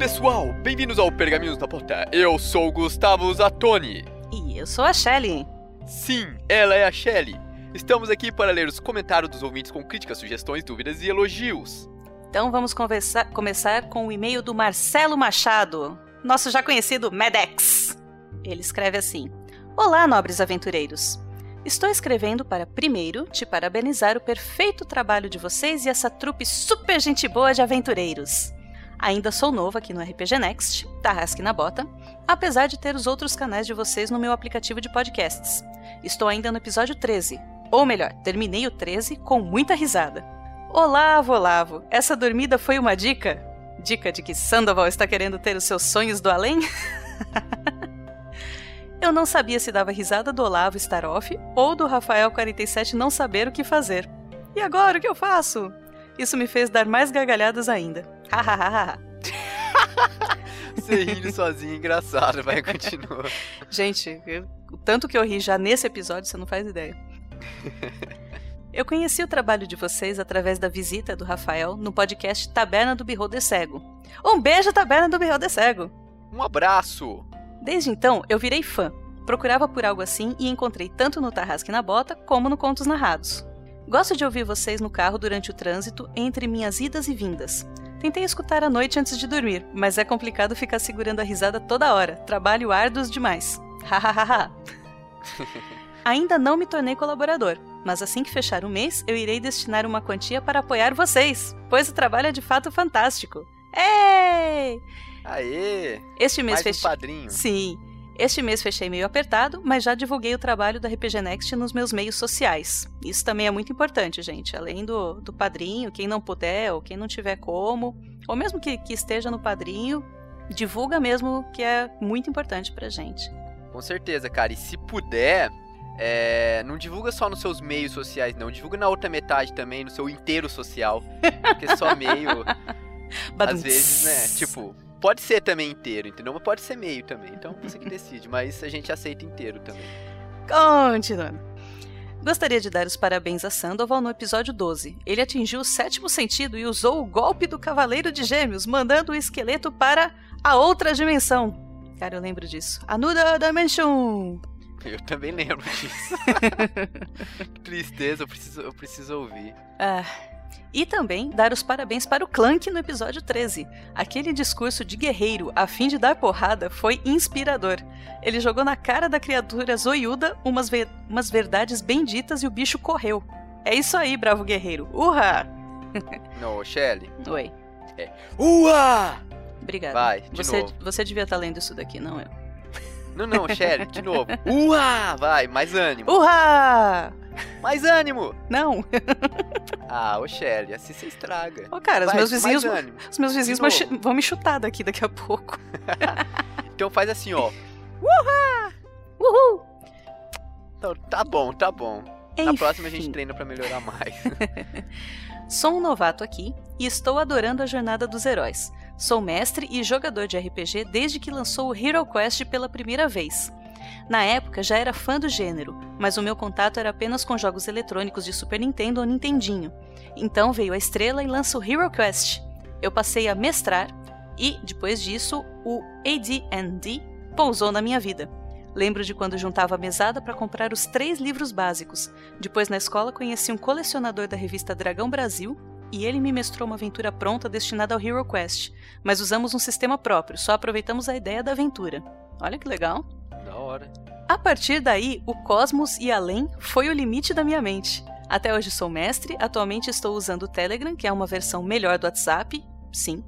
Pessoal! Bem-vindos ao Pergaminhos da Porta. Eu sou o Gustavo Zatoni. E eu sou a Shelly. Sim, ela é a Shelly. Estamos aqui para ler os comentários dos ouvintes com críticas, sugestões, dúvidas e elogios. Então vamos conversar, começar com o e-mail do Marcelo Machado, nosso já conhecido Medex. Ele escreve assim: Olá, nobres aventureiros. Estou escrevendo para, primeiro, te parabenizar o perfeito trabalho de vocês e essa trupe super gente boa de aventureiros. Ainda sou novo aqui no RPG Next, Tarrasque na Bota, apesar de ter os outros canais de vocês no meu aplicativo de podcasts. Estou ainda no episódio 13, ou melhor, terminei o 13 com muita risada. Olavo, Olavo, essa dormida foi uma dica? Dica de que Sandoval está querendo ter os seus sonhos do além? Eu não sabia se dava risada do Olavo estar off ou do Rafael47 não saber o que fazer. E agora o que eu faço? Isso me fez dar mais gargalhadas ainda. Você rindo sozinho, engraçado, vai, continua. Gente, eu- o tanto que eu ri já nesse episódio, você não faz ideia. Eu conheci o trabalho de vocês através da visita do Rafael no podcast Taberna do Beholder Cego. Um beijo, Taberna do Beholder Cego! Um abraço! Desde então, eu virei fã. Procurava por algo assim e encontrei tanto no Tarrasque na Bota como no Contos Narrados. Gosto de ouvir vocês no carro durante o trânsito entre minhas idas e vindas. Tentei escutar à noite antes de dormir, mas é complicado ficar segurando a risada toda hora. Trabalho árduos demais. Hahaha. Ainda não me tornei colaborador, mas assim que fechar o mês, eu irei destinar uma quantia para apoiar vocês, pois o trabalho é de fato fantástico. Ei! Aê! Este mês Mais um padrinho. Sim. Este mês fechei meio apertado, mas já divulguei o trabalho da RPG Next nos meus meios sociais. Isso também é muito importante, gente. Além do, do padrinho, quem não puder ou quem não tiver como, ou mesmo que, que esteja no padrinho, divulga mesmo que é muito importante pra gente. Com certeza, cara. E se puder, é, não divulga só nos seus meios sociais, não. Divulga na outra metade também, no seu inteiro social. Porque só meio, às vezes, né? Tipo, pode ser também inteiro, entendeu? Mas pode ser meio também. Então você que decide. Mas a gente aceita inteiro também. Continuando. Gostaria de dar os parabéns a Sandoval no episódio 12. Ele atingiu o sétimo sentido e usou o golpe do Cavaleiro de Gêmeos, mandando o esqueleto para a outra dimensão. Cara, eu lembro disso. Another Dimension! Eu também lembro disso. que tristeza, eu preciso, eu preciso ouvir. Ah, e também dar os parabéns para o Clank no episódio 13. Aquele discurso de guerreiro a fim de dar porrada foi inspirador. Ele jogou na cara da criatura zoiuda umas, umas verdades benditas e o bicho correu. É isso aí, bravo guerreiro. Urra! Não, Shelly. Oi. É. Ua! Obrigada. Vai, de você, novo. você devia estar lendo isso daqui, não eu. Não, não, Shelly, de novo. Ua! Vai, mais ânimo. Urra! Mais ânimo! Não. Ah, ô Shelly, assim você estraga. Ô, cara, os Vai, meus mais vizinhos, os meus vizinhos vão, me chutar daqui daqui a pouco. Então faz assim, ó. Urra! Uhul! Então, tá bom, tá bom. Na Enfim. próxima a gente treina pra melhorar mais. Sou um novato aqui e estou adorando a jornada dos heróis. Sou mestre e jogador de RPG desde que lançou o Hero Quest pela primeira vez. Na época já era fã do gênero, mas o meu contato era apenas com jogos eletrônicos de Super Nintendo ou Nintendinho. Então veio a estrela e lança o Hero Quest. Eu passei a mestrar e, depois disso, o AD&D pousou na minha vida. Lembro de quando juntava a mesada para comprar os três livros básicos. Depois, na escola, conheci um colecionador da revista Dragão Brasil e ele me mestrou uma aventura pronta destinada ao Hero Quest. Mas usamos um sistema próprio, só aproveitamos a ideia da aventura. Olha que legal! Hora. A partir daí, o cosmos e além foi o limite da minha mente. Até hoje sou mestre, atualmente estou usando o Telegram, que é uma versão melhor do WhatsApp, sim.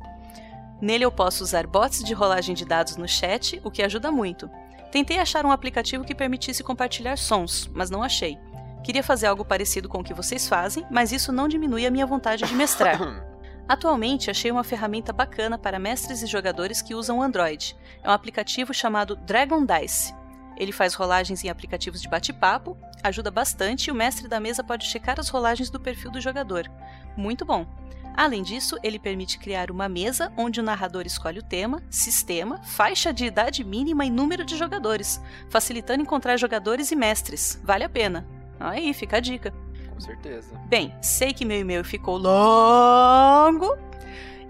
Nele eu posso usar bots de rolagem de dados no chat, o que ajuda muito. Tentei achar um aplicativo que permitisse compartilhar sons, mas não achei. Queria fazer algo parecido com o que vocês fazem, mas isso não diminui a minha vontade de mestrar. Atualmente achei uma ferramenta bacana para mestres e jogadores que usam Android. É um aplicativo chamado Dragon Dice. Ele faz rolagens em aplicativos de bate-papo, ajuda bastante e o mestre da mesa pode checar as rolagens do perfil do jogador. Muito bom. Além disso, ele permite criar uma mesa onde o narrador escolhe o tema, sistema, faixa de idade mínima e número de jogadores, facilitando encontrar jogadores e mestres. Vale a pena. Aí, fica a dica. Com certeza. Bem, sei que meu e-mail ficou longo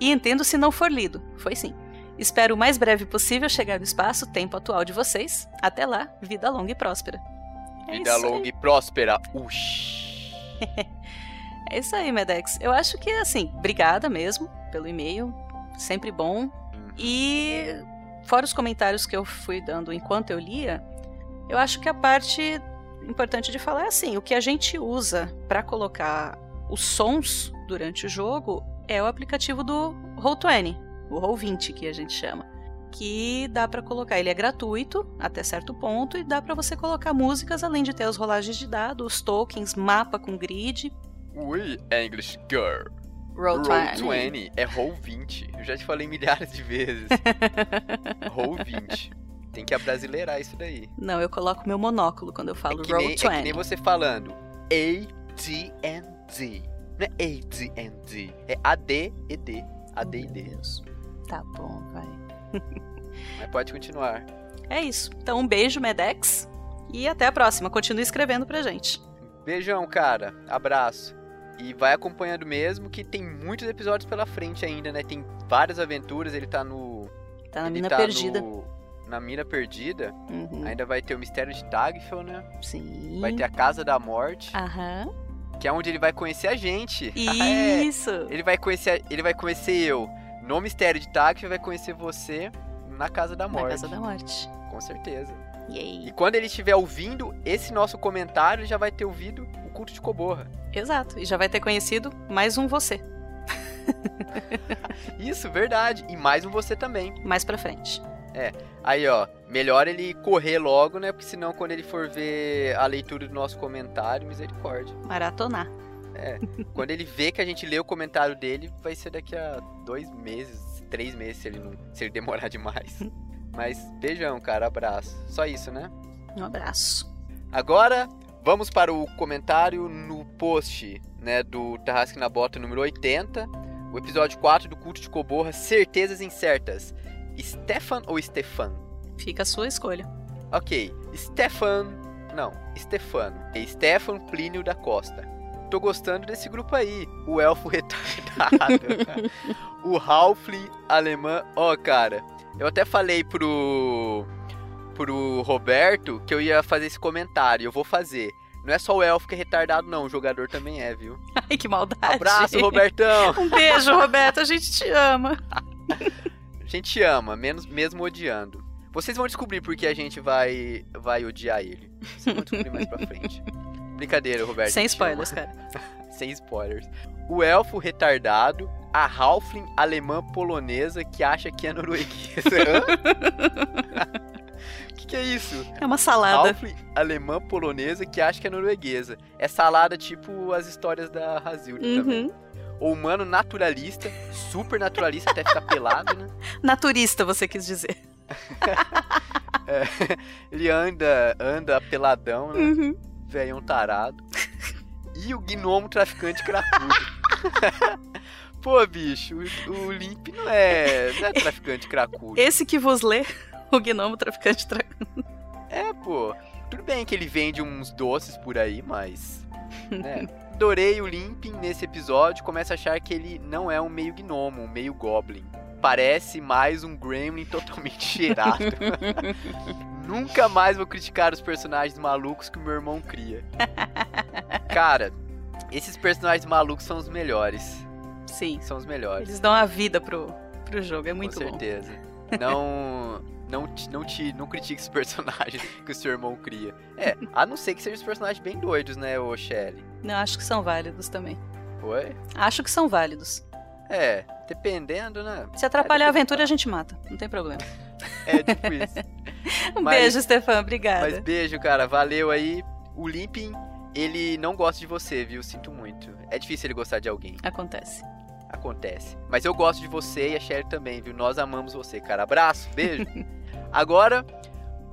e entendo se não for lido. Foi sim. Espero o mais breve possível chegar no espaço, tempo atual de vocês. Até lá, vida longa e próspera. É Vida isso aí. longa e próspera. Ush. É isso aí, Medex. Eu acho que, assim, obrigada mesmo pelo e-mail. Sempre bom. E, fora os comentários que eu fui dando enquanto eu lia, eu acho que a parte importante de falar é assim: o que a gente usa para colocar os sons durante o jogo é o aplicativo do Roll20, o Roll20 que a gente chama. Que dá para colocar, ele é gratuito até certo ponto e dá para você colocar músicas além de ter as rolagens de dados, os tokens, mapa com grid, Ui, English Girl. Roll20. 20 é Roll 20. Eu já te falei milhares de vezes. Roll 20. Tem que abrasileirar isso daí. Não, eu coloco meu monóculo quando eu falo É Roll nem, 20. é que nem você falando AD&D. Não é AD&D. É AD e D. AD e D. Tá bom, vai. Mas pode continuar. É isso. Então, um beijo, Medex. E até a próxima. Continue escrevendo pra gente. Beijão, cara. Abraço. E vai acompanhando mesmo, que tem muitos episódios pela frente ainda, né? Tem várias aventuras, ele tá no. Tá na ele mina tá perdida. no- na mina perdida. Uhum. Ainda vai ter o mistério de Tagfel, né? Sim. Vai ter a Casa da Morte, Aham. que é onde ele vai conhecer a gente. É, Isso. ele vai conhecer, ele vai conhecer eu no mistério de Tagfel, vai conhecer você na Casa da Morte. Na Casa da Morte. Com certeza. Yay. E quando ele estiver ouvindo esse nosso comentário, ele já vai ter ouvido o culto de Coborra. Exato. E já vai ter conhecido mais um você. Isso, verdade. E mais um você também. Mais pra frente. É. Aí, ó, melhor ele correr logo, né? Porque senão quando ele for ver a leitura do nosso comentário, misericórdia. Maratonar. É. quando ele vê que a gente lê o comentário dele, vai ser daqui a dois meses, três meses, se ele não. se ele demorar demais. Mas beijão, cara, abraço. Só isso, né? Um abraço. Agora, vamos para o comentário no post, né, do Tarrasque na Bota número 80, o episódio 4 do Culto de Coborra, Certezas Incertas. Stefan ou Stefan? Fica a sua escolha. Ok, Stefan. Não, Stefano. E Stefan Plínio da Costa. Tô gostando desse grupo aí. O elfo retardado. o Halfling alemã. Ó, cara, eu até falei pro. pro Roberto que eu ia fazer esse comentário. Eu vou fazer. Não é só o elfo que é retardado, não. O jogador também é, viu? Ai, que maldade. Abraço, Robertão! Um beijo, Roberto. A gente te ama. A gente ama, menos, mesmo odiando. Vocês vão descobrir porque a gente vai, vai odiar ele. Vocês vão descobrir mais pra frente. Brincadeira, Roberto. Sem spoilers, cara. Sem spoilers. O elfo retardado, a Halfling alemã polonesa que acha que é norueguesa. O que, que é isso? É uma salada. Halfling alemã polonesa que acha que é norueguesa. É salada tipo as histórias da Hazilde também. Uhum. O humano naturalista, super naturalista até ficar pelado, né? Naturista, você quis dizer. É, ele anda, anda peladão, né? Uhum. Velhão tarado. E o gnomo traficante cracudo. Pô, bicho, o, o Limp não é, não é traficante cracudo. Esse que vos lê, o gnomo traficante tra... É, pô. Tudo bem que ele vende uns doces por aí, mas. Né? Adorei o Limping nesse episódio. Começa a achar que ele não é um meio gnomo, um meio goblin. Parece mais um gremlin totalmente cheirado. Nunca mais vou criticar os personagens malucos que o meu irmão cria. Cara, esses personagens malucos são os melhores. Sim. São os melhores. Eles dão a vida pro, pro jogo, é muito Com bom. certeza. Não, não, te- não, te, não critique os personagens que o seu irmão cria. É, a não ser que sejam os personagens bem doidos, né, ô Shelly? Não, acho que são válidos também. Oi? Acho que são válidos. É, dependendo, né? Se atrapalhar a aventura, a gente mata. Não tem problema. É tipo isso. Um Mas- beijo, Stefan. Obrigada. Mas beijo, cara. Valeu aí. O Limping, ele não gosta de você, viu? Sinto muito. É difícil ele gostar de alguém. Acontece. Acontece. Mas eu gosto de você e a Shelly também, viu? Nós amamos você, cara. Abraço, beijo. Agora,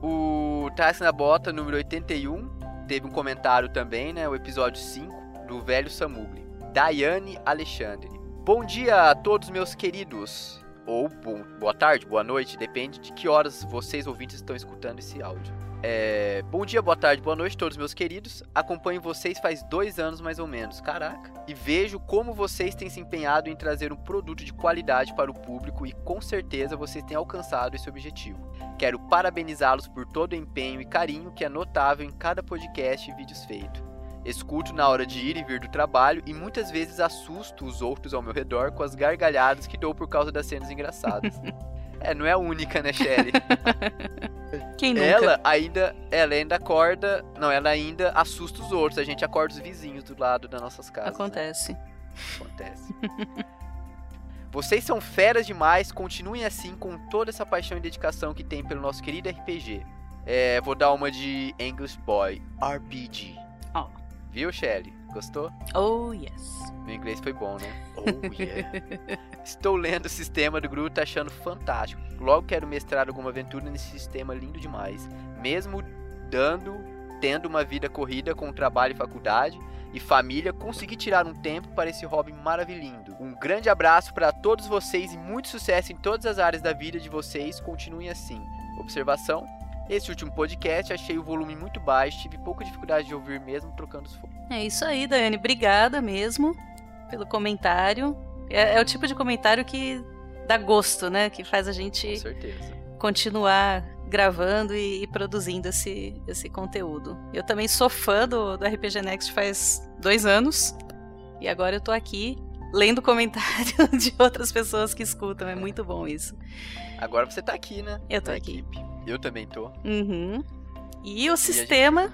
o Tassi na Bota, número 81, teve um comentário também, né? O episódio 5 do Velho Samugli. Daiane Alexandre. Bom dia a todos meus queridos. Ou bom, boa tarde, boa noite, depende de que horas vocês ouvintes estão escutando esse áudio. É, bom dia, boa tarde, boa noite, todos meus queridos. Acompanho vocês faz dois anos mais ou menos, caraca. E vejo como vocês têm se empenhado em trazer um produto de qualidade para o público e com certeza vocês têm alcançado esse objetivo. Quero parabenizá-los por todo o empenho e carinho que é notável em cada podcast e vídeos feito. Escuto na hora de ir e vir do trabalho e muitas vezes assusto os outros ao meu redor com as gargalhadas que dou por causa das cenas engraçadas. é, não é a única, né, Shelly? Quem nunca? Ela ainda, ela ainda acorda, não, ela ainda assusta os outros. A gente acorda os vizinhos do lado das nossas casas. né? Acontece. Acontece. Vocês são feras demais, continuem assim com toda essa paixão e dedicação que tem pelo nosso querido RPG. É, vou dar uma de English Boy, RPG. Ó. Viu, Shelly? Gostou? Oh, yes. Meu inglês foi bom, né? Oh, yeah. Estou lendo o sistema do grupo, tá achando fantástico. Logo quero mestrar alguma aventura nesse sistema lindo demais. Mesmo dando tendo uma vida corrida com trabalho e faculdade e família, conseguir tirar um tempo para esse hobby maravilhoso. Um grande abraço para todos vocês e muito sucesso em todas as áreas da vida de vocês. Continuem assim. Observação: esse último podcast achei o volume muito baixo, tive pouca dificuldade de ouvir mesmo trocando os fones. É isso aí, Daiane. Obrigada mesmo pelo comentário. É, é, o tipo de comentário que dá gosto, né? Que faz a gente continuar gravando e, e, produzindo esse, esse conteúdo. Eu também sou fã do, do RPG Next faz dois anos. E agora eu tô aqui lendo comentário de outras pessoas que escutam. É muito bom isso. Agora você tá aqui, né? Eu tô Na aqui. Equipe. Eu também tô. Uhum. E o E sistema.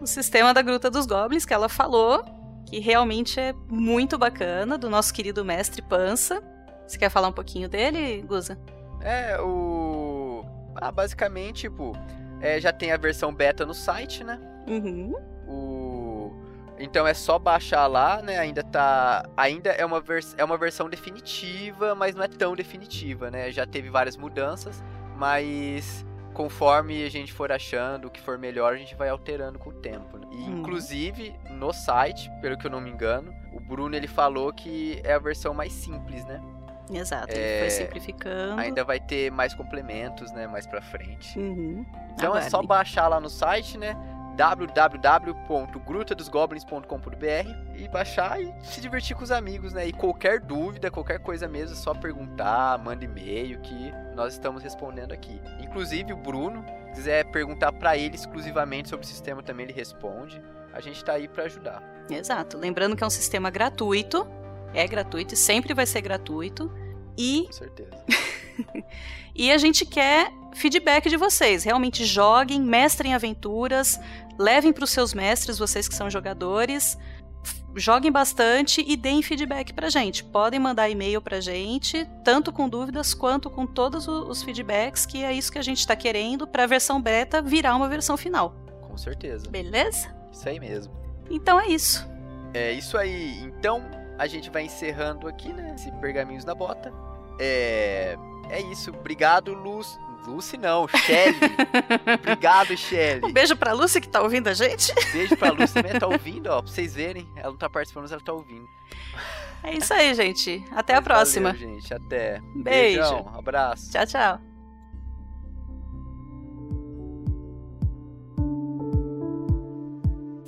o sistema da Gruta dos Goblins, que ela falou, que realmente é muito bacana, do nosso querido mestre Pança. Você quer falar um pouquinho dele, Guza? É, o. Ah, basicamente, tipo, é, já tem a versão beta no site, né? Uhum. O... Então é só baixar lá, né? Ainda tá. Ainda é uma, vers... é uma versão definitiva, mas não é tão definitiva, né? Já teve várias mudanças, mas conforme a gente for achando o que for melhor, a gente vai alterando com o tempo. Né? E Hum. inclusive no site, pelo que eu não me engano, o Bruno ele falou que é a versão mais simples, né? Exato, ele É, foi simplificando. Ainda vai ter mais complementos, né? Mais pra frente. Uhum. Então é só baixar lá no site, né? www.grutadosgoblins.com.br e baixar e se divertir com os amigos, né? E qualquer dúvida, qualquer coisa mesmo, é só perguntar, manda e-mail que nós estamos respondendo aqui. Inclusive o Bruno, se quiser perguntar pra ele exclusivamente sobre o sistema também ele responde. A gente tá aí pra ajudar. Exato. Lembrando que é um sistema gratuito. É gratuito e sempre vai ser gratuito. E Com certeza. E a gente quer feedback de vocês. Realmente joguem, mestrem aventuras, levem para os seus mestres, vocês que são jogadores. Joguem bastante e deem feedback pra gente. Podem mandar e-mail pra gente, tanto com dúvidas quanto com todos os feedbacks, que é isso que a gente está querendo para a versão beta virar uma versão final. Com certeza. Beleza? Isso aí mesmo. Então é isso. É isso aí. Então a gente vai encerrando aqui, né? Esse pergaminhos na bota. É. É isso. Obrigado, Luz. Lucy não, Shelly. Obrigado, Shelly. Um beijo pra Lúcia que tá ouvindo a gente. Beijo pra Lucy também, tá ouvindo, ó. Pra vocês verem. Ela não tá participando, mas ela tá ouvindo. É isso aí, gente. Até a próxima. Valeu, gente. Até. Beijo. Beijão, abraço. Tchau, tchau.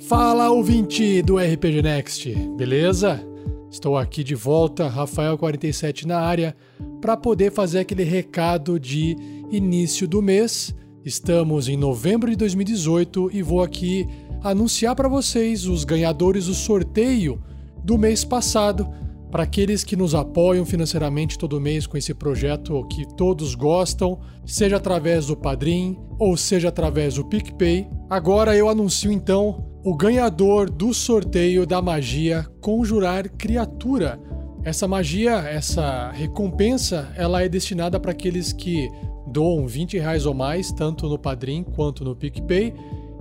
Fala ouvinte do RPG Next, beleza? Estou aqui de volta, Rafael47 na área, para poder fazer aquele recado de início do mês. Estamos em novembro de 2018 e vou aqui anunciar para vocês os ganhadores do sorteio do mês passado. Para aqueles que nos apoiam financeiramente todo mês com esse projeto que todos gostam, seja através do Padrim ou seja através do PicPay. Agora eu anuncio então o ganhador do sorteio da magia Conjurar Criatura. Essa magia, essa recompensa, ela é destinada para aqueles que doam 20 reais ou mais, tanto no Padrim quanto no PicPay.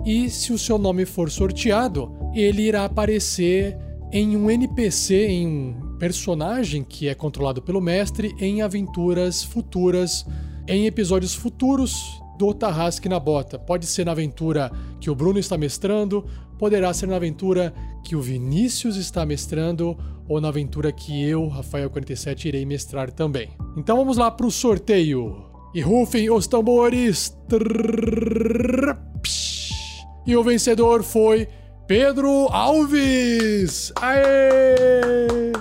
E se o seu nome for sorteado, ele irá aparecer em um NPC, em um personagem que é controlado pelo mestre em aventuras futuras, em episódios futuros do Tarrasque na Bota. Pode ser na aventura que o Bruno está mestrando, poderá ser na aventura que o Vinícius está mestrando ou na aventura que eu, Rafael47, irei mestrar também. Então vamos lá para o sorteio. E rufem os tambores. E o vencedor foi Pedro Alves! Aê!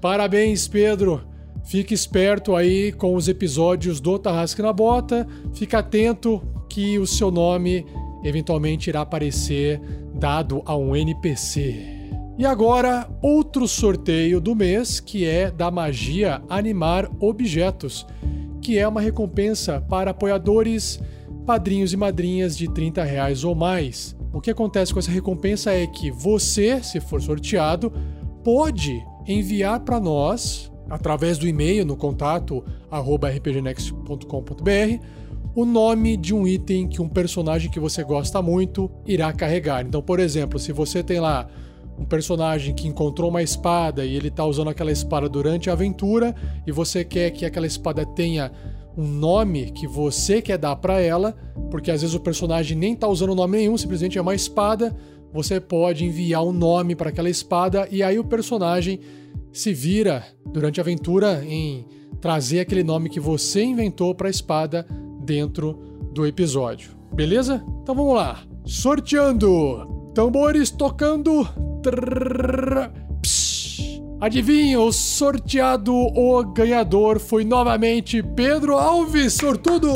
Parabéns, Pedro! Fique esperto aí com os episódios do Tarrasque na Bota. Fique atento que o seu nome eventualmente irá aparecer dado a um NPC. E agora, outro sorteio do mês, que é da magia Animar Objetos, que é uma recompensa para apoiadores, padrinhos e madrinhas de 30 reais ou mais. O que acontece com essa recompensa é que você, se for sorteado, pode enviar para nós, através do e-mail no contato rpgnext.com.br, o nome de um item que um personagem que você gosta muito irá carregar. Então, por exemplo, se você tem lá um personagem que encontrou uma espada e ele está usando aquela espada durante a aventura e você quer que aquela espada tenha um nome que você quer dar para ela, porque às vezes o personagem nem tá usando nome nenhum, simplesmente é uma espada. Você pode enviar um nome para aquela espada e aí o personagem se vira durante a aventura em trazer aquele nome que você inventou para a espada dentro do episódio. Beleza? Então vamos lá. Sorteando. Tambores tocando. Adivinha, o sorteado, o ganhador foi novamente Pedro Alves, sortudo!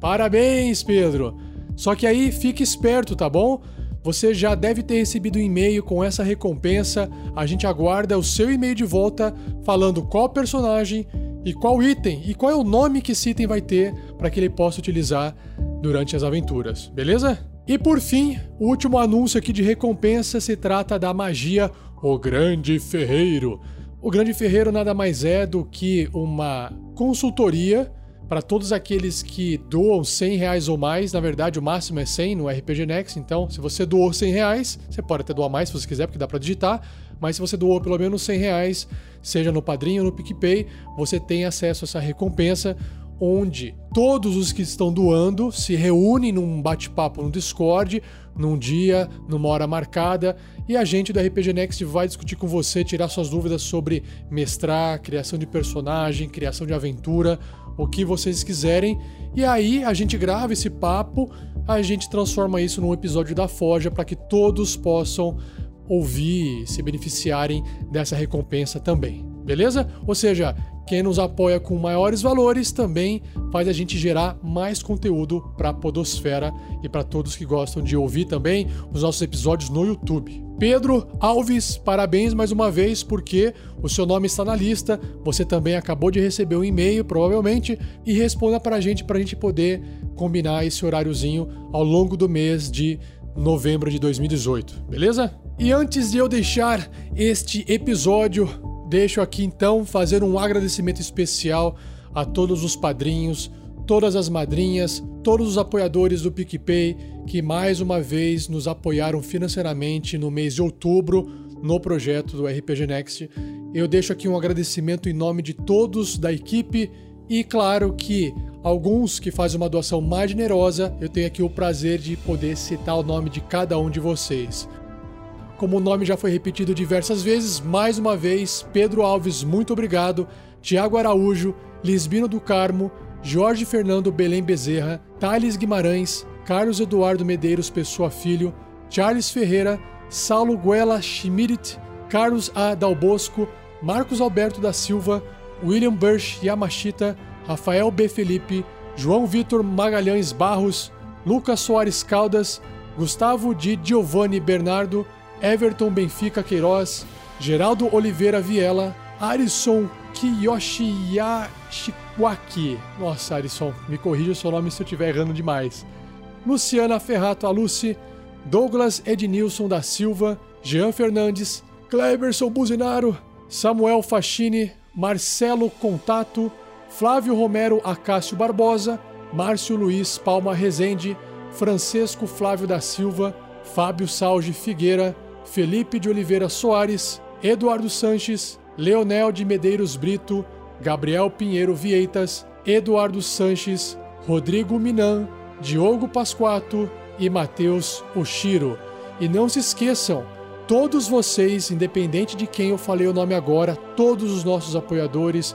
Parabéns, Pedro! Só que aí fique esperto, tá bom? Você já deve ter recebido um e-mail com essa recompensa. A gente aguarda o seu e-mail de volta falando qual personagem e qual item e qual é o nome que esse item vai ter para que ele possa utilizar durante as aventuras, beleza? E por fim, o último anúncio aqui de recompensa se trata da magia O Grande Ferreiro. O Grande Ferreiro nada mais é do que uma consultoria para todos aqueles que doam 100 reais ou mais. Na verdade, o máximo é 100 no RPG Next. Então, se você doou 100 reais, você pode até doar mais se você quiser, porque dá para digitar. Mas se você doou pelo menos 100 reais, seja no Padrinho ou no PicPay, você tem acesso a essa recompensa onde todos os que estão doando se reúnem num bate-papo no Discord, num dia, numa hora marcada, e a gente do RPG Next vai discutir com você, tirar suas dúvidas sobre mestrar, criação de personagem, criação de aventura, o que vocês quiserem. E aí a gente grava esse papo, a gente transforma isso num episódio da Forja para que todos possam ouvir se beneficiarem dessa recompensa também. Beleza? Ou seja, quem nos apoia com maiores valores também faz a gente gerar mais conteúdo para a Podosfera e para todos que gostam de ouvir também os nossos episódios no YouTube. Pedro Alves, parabéns mais uma vez, porque o seu nome está na lista. Você também acabou de receber um e-mail, provavelmente, e responda para a gente para a gente poder combinar esse horáriozinho ao longo do mês de novembro de 2018, beleza? E antes de eu deixar este episódio Deixo aqui então fazer um agradecimento especial a todos os padrinhos, todas as madrinhas, todos os apoiadores do PicPay que mais uma vez nos apoiaram financeiramente no mês de outubro no projeto do RPG Next. Eu deixo aqui um agradecimento em nome de todos da equipe e, claro, que alguns que fazem uma doação mais generosa, eu tenho aqui o prazer de poder citar o nome de cada um de vocês. Como o nome já foi repetido diversas vezes, mais uma vez, Pedro Alves, muito obrigado. Tiago Araújo, Lisbino do Carmo, Jorge Fernando Belém Bezerra, Thales Guimarães, Carlos Eduardo Medeiros Pessoa Filho, Charles Ferreira, Saulo Guela Schmidt, Carlos A. Dalbosco, Marcos Alberto da Silva, William Bursch Yamashita, Rafael B. Felipe, João Vitor Magalhães Barros, Lucas Soares Caldas, Gustavo de Giovanni Bernardo, Everton Benfica Queiroz, Geraldo Oliveira Viela, Arison Kiyoshi Yashiwaki. Nossa, Arison, me corrija o seu nome se eu estiver errando demais. Luciana Ferrato Aluci, Douglas Ednilson da Silva, Jean Fernandes, Cleberson Buzinaro, Samuel Fachini, Marcelo Contato, Flávio Romero Acácio Barbosa, Márcio Luiz Palma Rezende, Francisco Flávio da Silva, Fábio Salge Figueira, Felipe de Oliveira Soares, Eduardo Sanches, Leonel de Medeiros Brito, Gabriel Pinheiro Vieitas, Eduardo Sanches, Rodrigo Minan, Diogo Pasquato e Matheus Oshiro. E não se esqueçam, todos vocês, independente de quem eu falei o nome agora, todos os nossos apoiadores,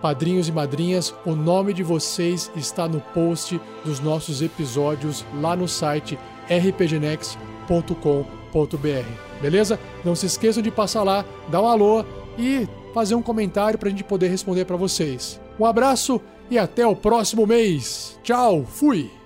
padrinhos e madrinhas, o nome de vocês está no post dos nossos episódios lá no site rpgnext.com.br beleza? Não se esqueçam de passar lá, dar um alô e fazer um comentário para a gente poder responder para vocês. Um abraço e até o próximo mês. Tchau, fui!